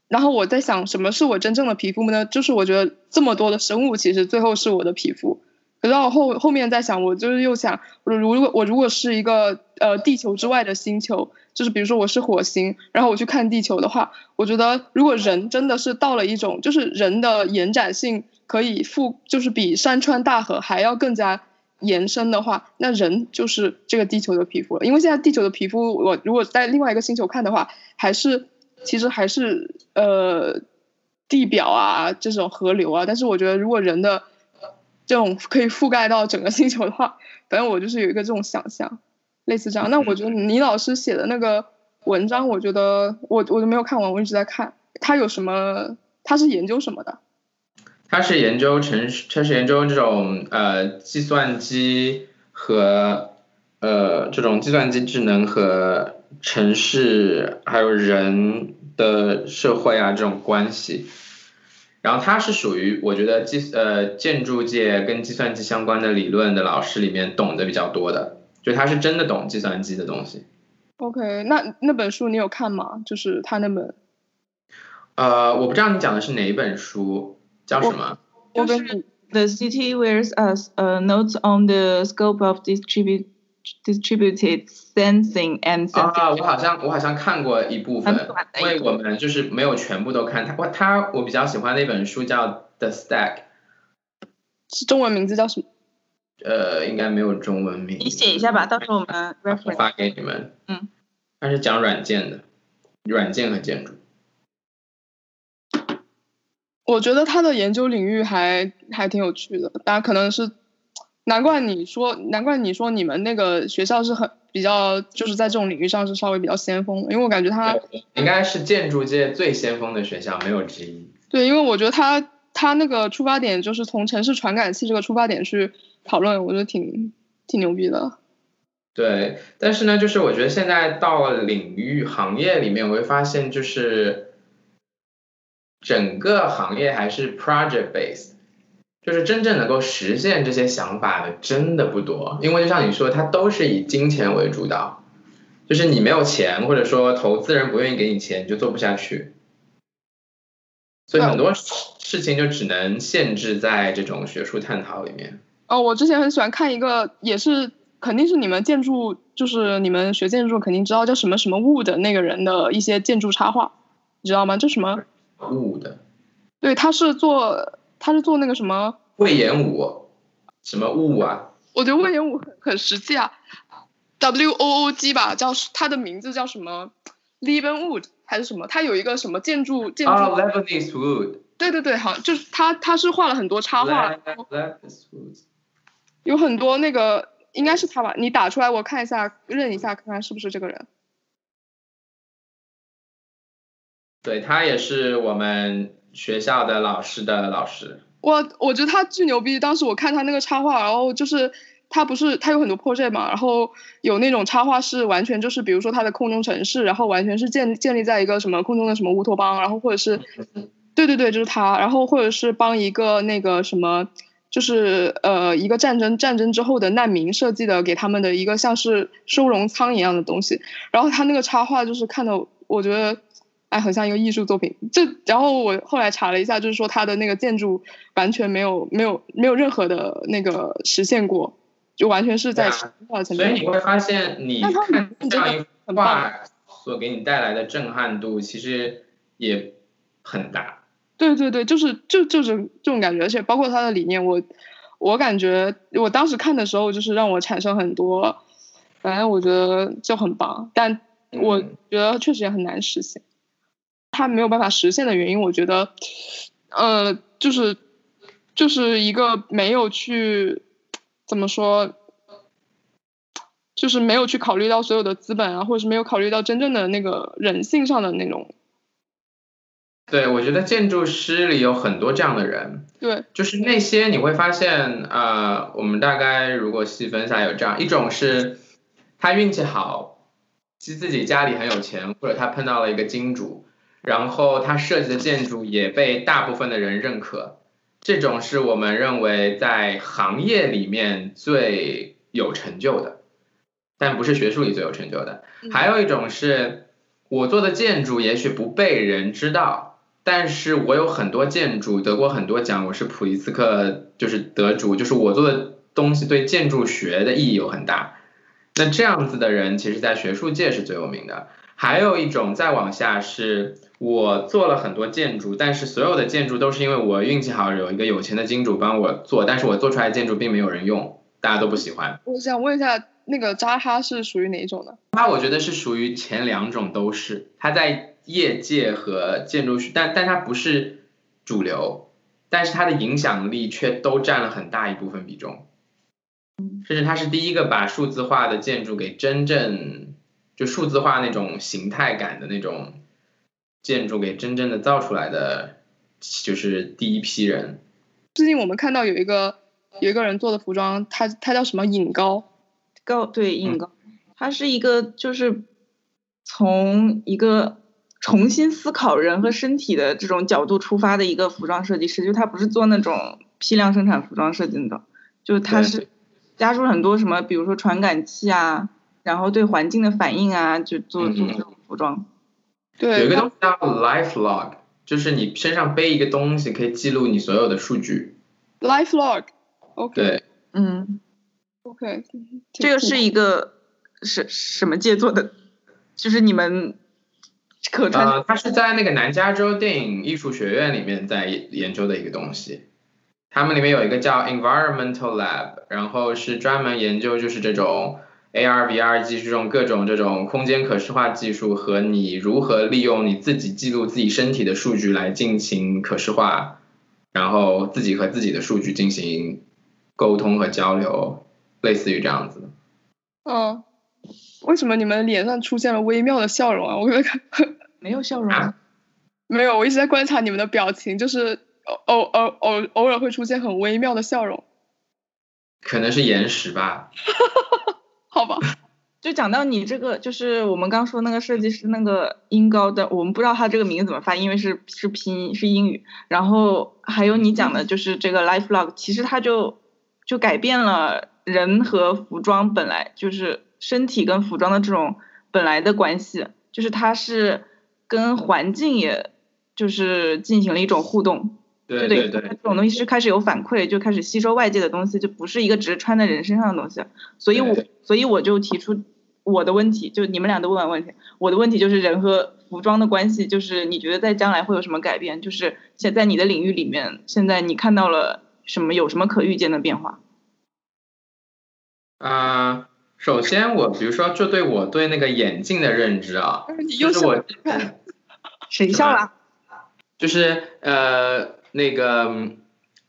然后我在想什么是我真正的皮肤呢？就是我觉得这么多的生物其实最后是我的皮肤。可是我后后面在想，我就是又想，我如果我如果是一个呃地球之外的星球，就是比如说我是火星，然后我去看地球的话，我觉得如果人真的是到了一种，就是人的延展性。可以覆，就是比山川大河还要更加延伸的话，那人就是这个地球的皮肤了。因为现在地球的皮肤，我如果在另外一个星球看的话，还是其实还是呃地表啊这种河流啊。但是我觉得，如果人的这种可以覆盖到整个星球的话，反正我就是有一个这种想象，类似这样。那我觉得倪老师写的那个文章，我觉得我我都没有看完，我一直在看。他有什么？他是研究什么的？他是研究城市，他是研究这种呃计算机和呃这种计算机智能和城市还有人的社会啊这种关系。然后他是属于我觉得计呃建筑界跟计算机相关的理论的老师里面懂得比较多的，就他是真的懂计算机的东西。OK，那那本书你有看吗？就是他那本。呃，我不知道你讲的是哪一本书。叫什么？就是 The city wears us uh, notes on the scope of distribute distributed sensing and 啊，我好像我好像看过一部分，因为我们就是没有全部都看。他我他我比较喜欢那本书叫 The Stack，是中文名字叫什么？呃，应该没有中文名。你写一下吧，到时候我们 reference 发给你们。嗯，它是讲软件的，软件和建筑。我觉得他的研究领域还还挺有趣的，大家可能是，难怪你说，难怪你说你们那个学校是很比较，就是在这种领域上是稍微比较先锋，因为我感觉他应该是建筑界最先锋的学校，没有之一。对，因为我觉得他他那个出发点就是从城市传感器这个出发点去讨论，我觉得挺挺牛逼的。对，但是呢，就是我觉得现在到领域行业里面，我会发现就是。整个行业还是 project base，就是真正能够实现这些想法的真的不多，因为就像你说，它都是以金钱为主导，就是你没有钱，或者说投资人不愿意给你钱，你就做不下去，所以很多事情就只能限制在这种学术探讨里面。哦，我之前很喜欢看一个，也是肯定是你们建筑，就是你们学建筑肯定知道叫什么什么物的那个人的一些建筑插画，你知道吗？叫什么？物的，对，他是做他是做那个什么魏延武，什么雾啊？我觉得魏延武很很实际啊，W O O G 吧，叫他的名字叫什么？Levenwood 还是什么？他有一个什么建筑建筑？Lebanese wood。对对对，好就是他，他是画了很多插画，有很多那个应该是他吧？你打出来我看一下，认一下，看看是不是这个人。对他也是我们学校的老师的老师。我我觉得他巨牛逼，当时我看他那个插画，然后就是他不是他有很多 project 嘛，然后有那种插画是完全就是比如说他的空中城市，然后完全是建建立在一个什么空中的什么乌托邦，然后或者是，对对对，就是他，然后或者是帮一个那个什么，就是呃一个战争战争之后的难民设计的给他们的一个像是收容舱一样的东西，然后他那个插画就是看的我觉得。哎，很像一个艺术作品。这然后我后来查了一下，就是说它的那个建筑完全没有没有没有任何的那个实现过，就完全是在画层面。所以你会发现，你看这样一幅画所给你带来的震撼度，其实也很大。对对对，就是就就是这种感觉，而且包括他的理念，我我感觉我当时看的时候，就是让我产生很多，反正我觉得就很棒，但我觉得确实也很难实现。它没有办法实现的原因，我觉得，呃，就是就是一个没有去怎么说，就是没有去考虑到所有的资本啊，或者是没有考虑到真正的那个人性上的那种。对，我觉得建筑师里有很多这样的人，对，就是那些你会发现，呃，我们大概如果细分下有这样一种是，他运气好，其实自己家里很有钱，或者他碰到了一个金主，然后他设计的建筑也被大部分的人认可，这种是我们认为在行业里面最有成就的，但不是学术里最有成就的。还有一种是我做的建筑也许不被人知道。但是我有很多建筑得过很多奖，我是普利兹克就是得主，就是我做的东西对建筑学的意义有很大。那这样子的人，其实在学术界是最有名的。还有一种再往下是，我做了很多建筑，但是所有的建筑都是因为我运气好，有一个有钱的金主帮我做，但是我做出来的建筑并没有人用，大家都不喜欢。我想问一下，那个扎哈是属于哪一种的？他我觉得是属于前两种都是，它在。业界和建筑师，但但它不是主流，但是它的影响力却都占了很大一部分比重，甚至它是第一个把数字化的建筑给真正就数字化那种形态感的那种建筑给真正的造出来的，就是第一批人。最近我们看到有一个有一个人做的服装，他他叫什么尹高高对尹高，他是一个就是从一个。重新思考人和身体的这种角度出发的一个服装设计师，就他不是做那种批量生产服装设计的，就他是加入很多什么，比如说传感器啊，然后对环境的反应啊，就做做这种服装。对，有一个东西叫 life log，就是你身上背一个东西，可以记录你所有的数据。life log，OK。对，嗯，OK，这个是一个什什么界做的？就是你们可。呃，他是在那个南加州电影艺术学院里面在研究的一个东西，他们里面有一个叫 Environmental Lab，然后是专门研究就是这种 AR、VR 技术这种各种这种空间可视化技术和你如何利用你自己记录自己身体的数据来进行可视化，然后自己和自己的数据进行沟通和交流，类似于这样子。嗯。为什么你们脸上出现了微妙的笑容啊？我刚才 [laughs] 没有笑容，啊没有，我一直在观察你们的表情，就是偶偶偶偶尔会出现很微妙的笑容，可能是延时吧。[laughs] 好吧，就讲到你这个，就是我们刚说那个设计师那个音高的，我们不知道他这个名字怎么发，因为是是拼音是英语。然后还有你讲的就是这个 life log，其实它就就改变了人和服装本来就是。身体跟服装的这种本来的关系，就是它是跟环境也就是进行了一种互动，对对对，这种东西是开始有反馈，就开始吸收外界的东西，就不是一个只是穿在人身上的东西。所以我所以我就提出我的问题，就你们俩都问完问题，我的问题就是人和服装的关系，就是你觉得在将来会有什么改变？就是现在你的领域里面，现在你看到了什么？有什么可预见的变化？啊。首先，我比如说，就对我对那个眼镜的认知啊，就是我 [laughs] 谁笑了？就是呃那个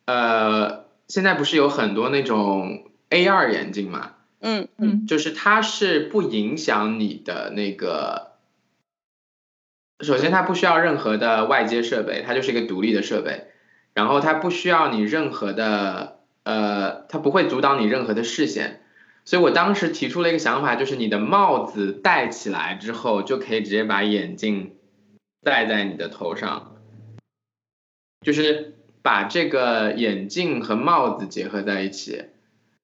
呃，现在不是有很多那种 AR 眼镜嘛？嗯嗯，就是它是不影响你的那个，首先它不需要任何的外接设备，它就是一个独立的设备，然后它不需要你任何的呃，它不会阻挡你任何的视线。所以我当时提出了一个想法，就是你的帽子戴起来之后，就可以直接把眼镜戴在你的头上，就是把这个眼镜和帽子结合在一起，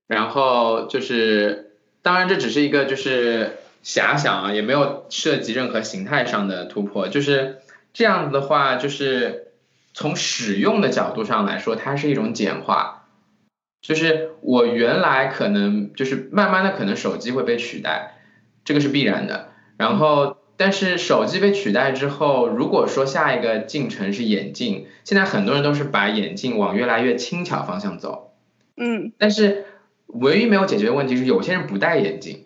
然后就是，当然这只是一个就是遐想啊，也没有涉及任何形态上的突破，就是这样子的话，就是从使用的角度上来说，它是一种简化。就是我原来可能就是慢慢的可能手机会被取代，这个是必然的。然后，但是手机被取代之后，如果说下一个进程是眼镜，现在很多人都是把眼镜往越来越轻巧方向走。嗯。但是唯一没有解决的问题是，有些人不戴眼镜，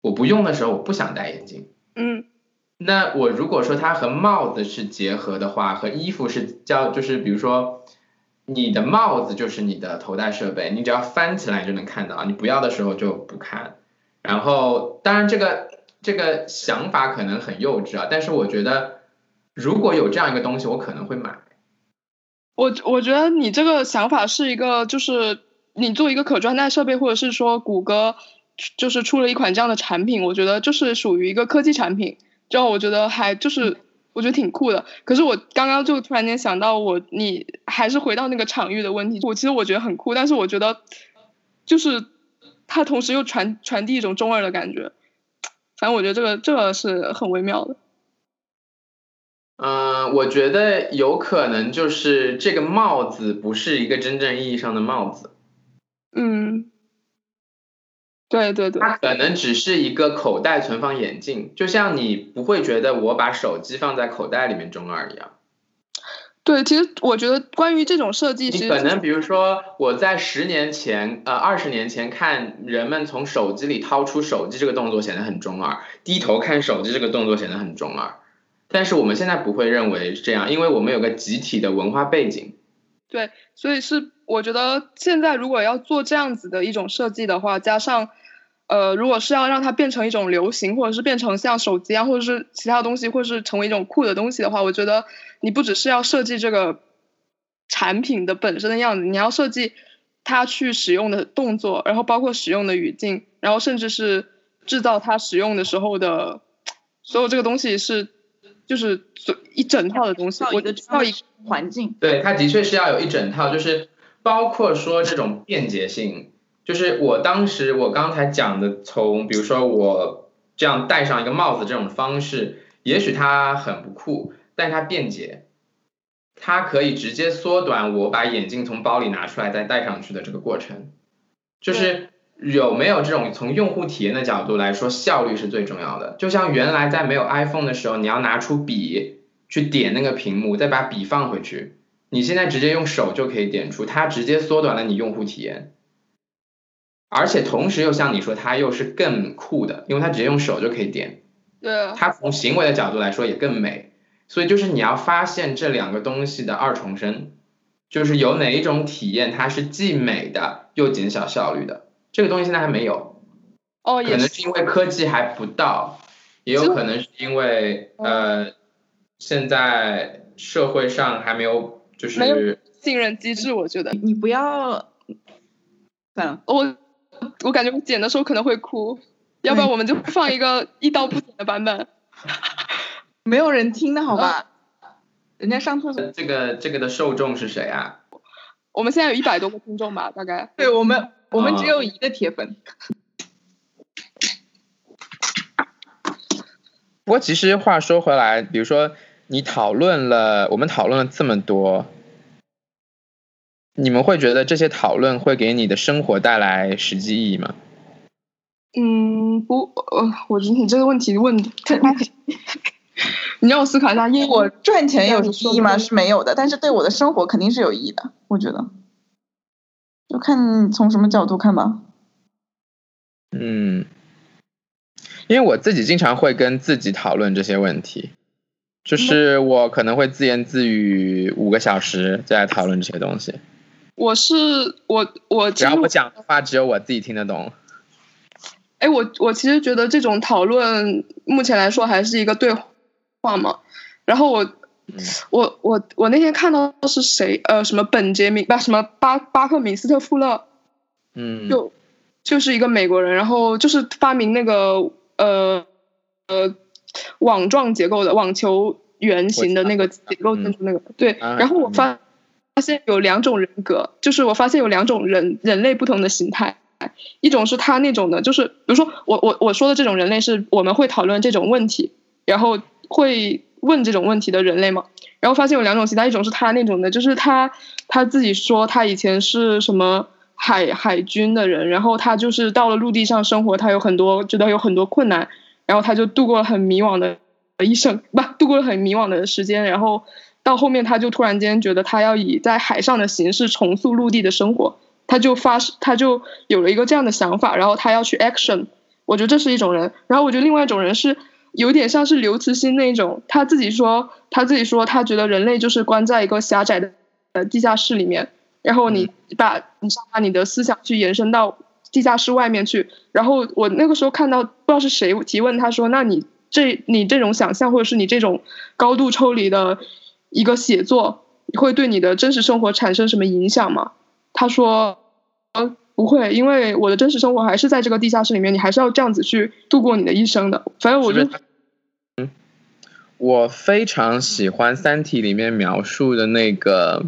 我不用的时候我不想戴眼镜。嗯。那我如果说它和帽子是结合的话，和衣服是叫就是比如说。你的帽子就是你的头戴设备，你只要翻起来就能看到，你不要的时候就不看。然后当然这个这个想法可能很幼稚啊，但是我觉得如果有这样一个东西，我可能会买。我我觉得你这个想法是一个，就是你做一个可穿戴设备，或者是说谷歌就是出了一款这样的产品，我觉得就是属于一个科技产品，这样我觉得还就是我觉得挺酷的。可是我刚刚就突然间想到我，你还是回到那个场域的问题，我其实我觉得很酷，但是我觉得就是它同时又传传递一种中二的感觉，反正我觉得这个这个是很微妙的。嗯，我觉得有可能就是这个帽子不是一个真正意义上的帽子，嗯，对对对，它可能只是一个口袋存放眼镜，就像你不会觉得我把手机放在口袋里面中二一样。对，其实我觉得关于这种设计，你可能比如说我在十年前，呃，二十年前看人们从手机里掏出手机这个动作显得很中二，低头看手机这个动作显得很中二。但是我们现在不会认为是这样，因为我们有个集体的文化背景。对，所以是我觉得现在如果要做这样子的一种设计的话，加上呃，如果是要让它变成一种流行，或者是变成像手机啊，或者是其他东西，或者是成为一种酷的东西的话，我觉得你不只是要设计这个产品的本身的样子，你要设计它去使用的动作，然后包括使用的语境，然后甚至是制造它使用的时候的所有这个东西是。就是所一整套的东西，我的要一环境，对，它的确是要有一整套，就是包括说这种便捷性，就是我当时我刚才讲的，从比如说我这样戴上一个帽子这种方式，也许它很不酷，但它便捷，它可以直接缩短我把眼镜从包里拿出来再戴上去的这个过程，就是。有没有这种从用户体验的角度来说，效率是最重要的。就像原来在没有 iPhone 的时候，你要拿出笔去点那个屏幕，再把笔放回去。你现在直接用手就可以点出，它直接缩短了你用户体验。而且同时又像你说，它又是更酷的，因为它直接用手就可以点。对。它从行为的角度来说也更美。所以就是你要发现这两个东西的二重身，就是有哪一种体验它是既美的又减小效率的。这个东西现在还没有，哦，可能是因为科技还不到，也有可能是因为呃，现在社会上还没有就是没有信任机制，我觉得你不要，算了，我 [laughs] 我感觉我剪的时候可能会哭，要不然我们就放一个一刀不剪的版本，[laughs] 没有人听的好吧？人家上厕所。这个这个的受众是谁啊？我们现在有一百多个听众吧，大概。对我们。我们只有一个铁粉。不过其实话说回来，比如说你讨论了，我们讨论了这么多，你们会觉得这些讨论会给你的生活带来实际意义吗？嗯，不，呃，我觉得你这个问题问的，[laughs] 你让我思考一下，因为我赚钱有意义吗？是没有的，但是对我的生活肯定是有意义的，我觉得。就看从什么角度看吧。嗯，因为我自己经常会跟自己讨论这些问题，就是我可能会自言自语五个小时在讨论这些东西。我是我我只要我讲的话，只有我自己听得懂。哎，我我其实觉得这种讨论目前来说还是一个对话嘛，然后我。我我我那天看到是谁呃什么本杰明不什么巴巴克米斯特富勒，嗯，就就是一个美国人，然后就是发明那个呃呃网状结构的网球圆形的那个结构建筑那个对，然后我发发现有两种人格，就是我发现有两种人人类不同的形态，一种是他那种的，就是比如说我我我说的这种人类是我们会讨论这种问题，然后会。问这种问题的人类嘛，然后发现有两种形态，一种是他那种的，就是他他自己说他以前是什么海海军的人，然后他就是到了陆地上生活，他有很多觉得有很多困难，然后他就度过了很迷惘的一生，不度过了很迷惘的时间，然后到后面他就突然间觉得他要以在海上的形式重塑陆地的生活，他就发他就有了一个这样的想法，然后他要去 action，我觉得这是一种人，然后我觉得另外一种人是。有点像是刘慈欣那种，他自己说，他自己说，他觉得人类就是关在一个狭窄的呃地下室里面，然后你把你想把你的思想去延伸到地下室外面去。然后我那个时候看到不知道是谁提问他说：“那你这你这种想象或者是你这种高度抽离的一个写作，会对你的真实生活产生什么影响吗？”他说：“呃，不会，因为我的真实生活还是在这个地下室里面，你还是要这样子去度过你的一生的。反正我就。”我非常喜欢《三体》里面描述的那个，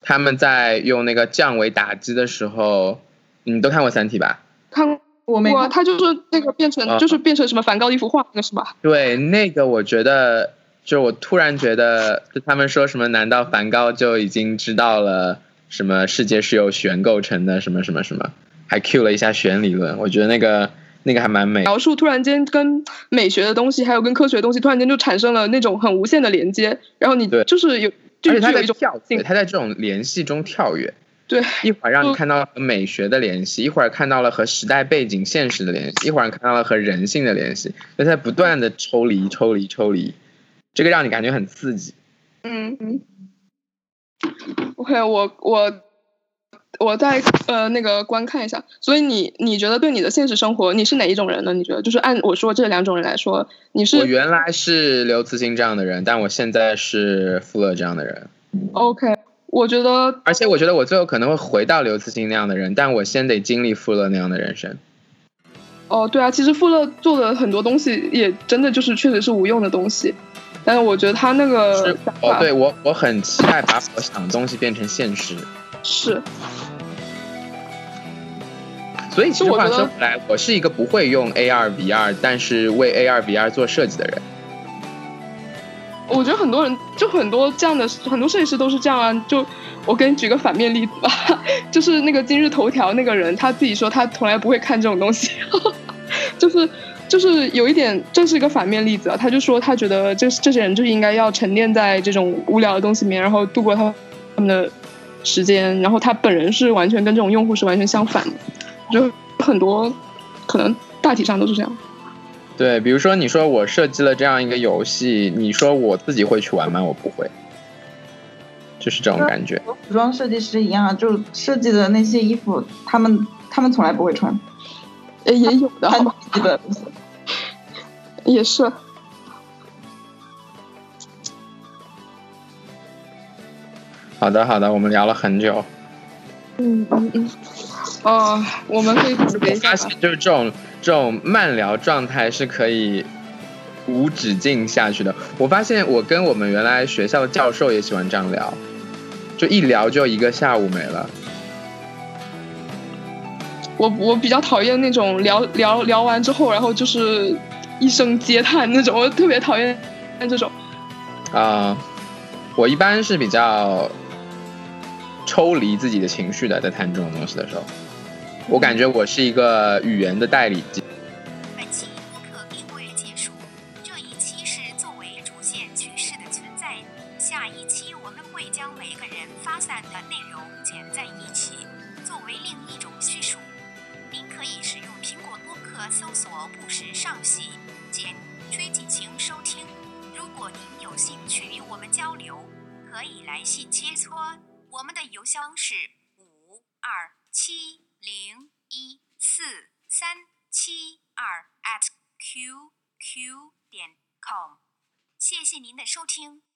他们在用那个降维打击的时候，你都看过《三体》吧？看我没过，他就是那个变成，就是变成什么梵高一幅画那个是吧？对，那个我觉得，就我突然觉得，就他们说什么，难道梵高就已经知道了什么世界是由弦构成的？什么什么什么，还 cue 了一下弦理论，我觉得那个。那个还蛮美，描述突然间跟美学的东西，还有跟科学的东西，突然间就产生了那种很无限的连接。然后你就是有，就是它有一种跳跃，它在这种联系中跳跃。对，一会儿让你看到了和美学的联系，一会儿看到了和时代背景、现实的联系，一会儿看到了和人性的联系，就在不断的抽离、抽离、抽离，这个让你感觉很刺激。嗯嗯。OK，我我。我再呃那个观看一下，所以你你觉得对你的现实生活，你是哪一种人呢？你觉得就是按我说这两种人来说，你是我原来是刘慈欣这样的人，但我现在是富勒这样的人。OK，我觉得，而且我觉得我最后可能会回到刘慈欣那样的人，但我先得经历富勒那样的人生。哦，对啊，其实富勒做的很多东西也真的就是确实是无用的东西，但是我觉得他那个哦，对我我很期待把我想的东西变成现实。是。所以其实话说回来，我是一个不会用 AR VR，但是为 AR VR 做设计的人。我觉得很多人就很多这样的很多设计师都是这样啊。就我给你举个反面例子吧，[laughs] 就是那个今日头条那个人，他自己说他从来不会看这种东西，[laughs] 就是就是有一点，这是一个反面例子啊。他就说他觉得这这些人就应该要沉淀在这种无聊的东西里面，然后度过他他们的时间，然后他本人是完全跟这种用户是完全相反的。就很多，可能大体上都是这样。对，比如说你说我设计了这样一个游戏，你说我自己会去玩吗？我不会，就是这种感觉。和服装设计师一样，就设计的那些衣服，他们他们从来不会穿。也也有的，基 [laughs] 本也是。好的，好的，我们聊了很久。嗯嗯嗯。哦，我们可以发现，就是这种这种慢聊状态是可以无止境下去的。我发现，我跟我们原来学校的教授也喜欢这样聊，就一聊就一个下午没了。我我比较讨厌那种聊聊聊完之后，然后就是一声嗟叹那种，我特别讨厌这种。啊，我一般是比较抽离自己的情绪的，在谈这种东西的时候。我感觉我是一个语言的代理。Qq 点 com，谢谢您的收听。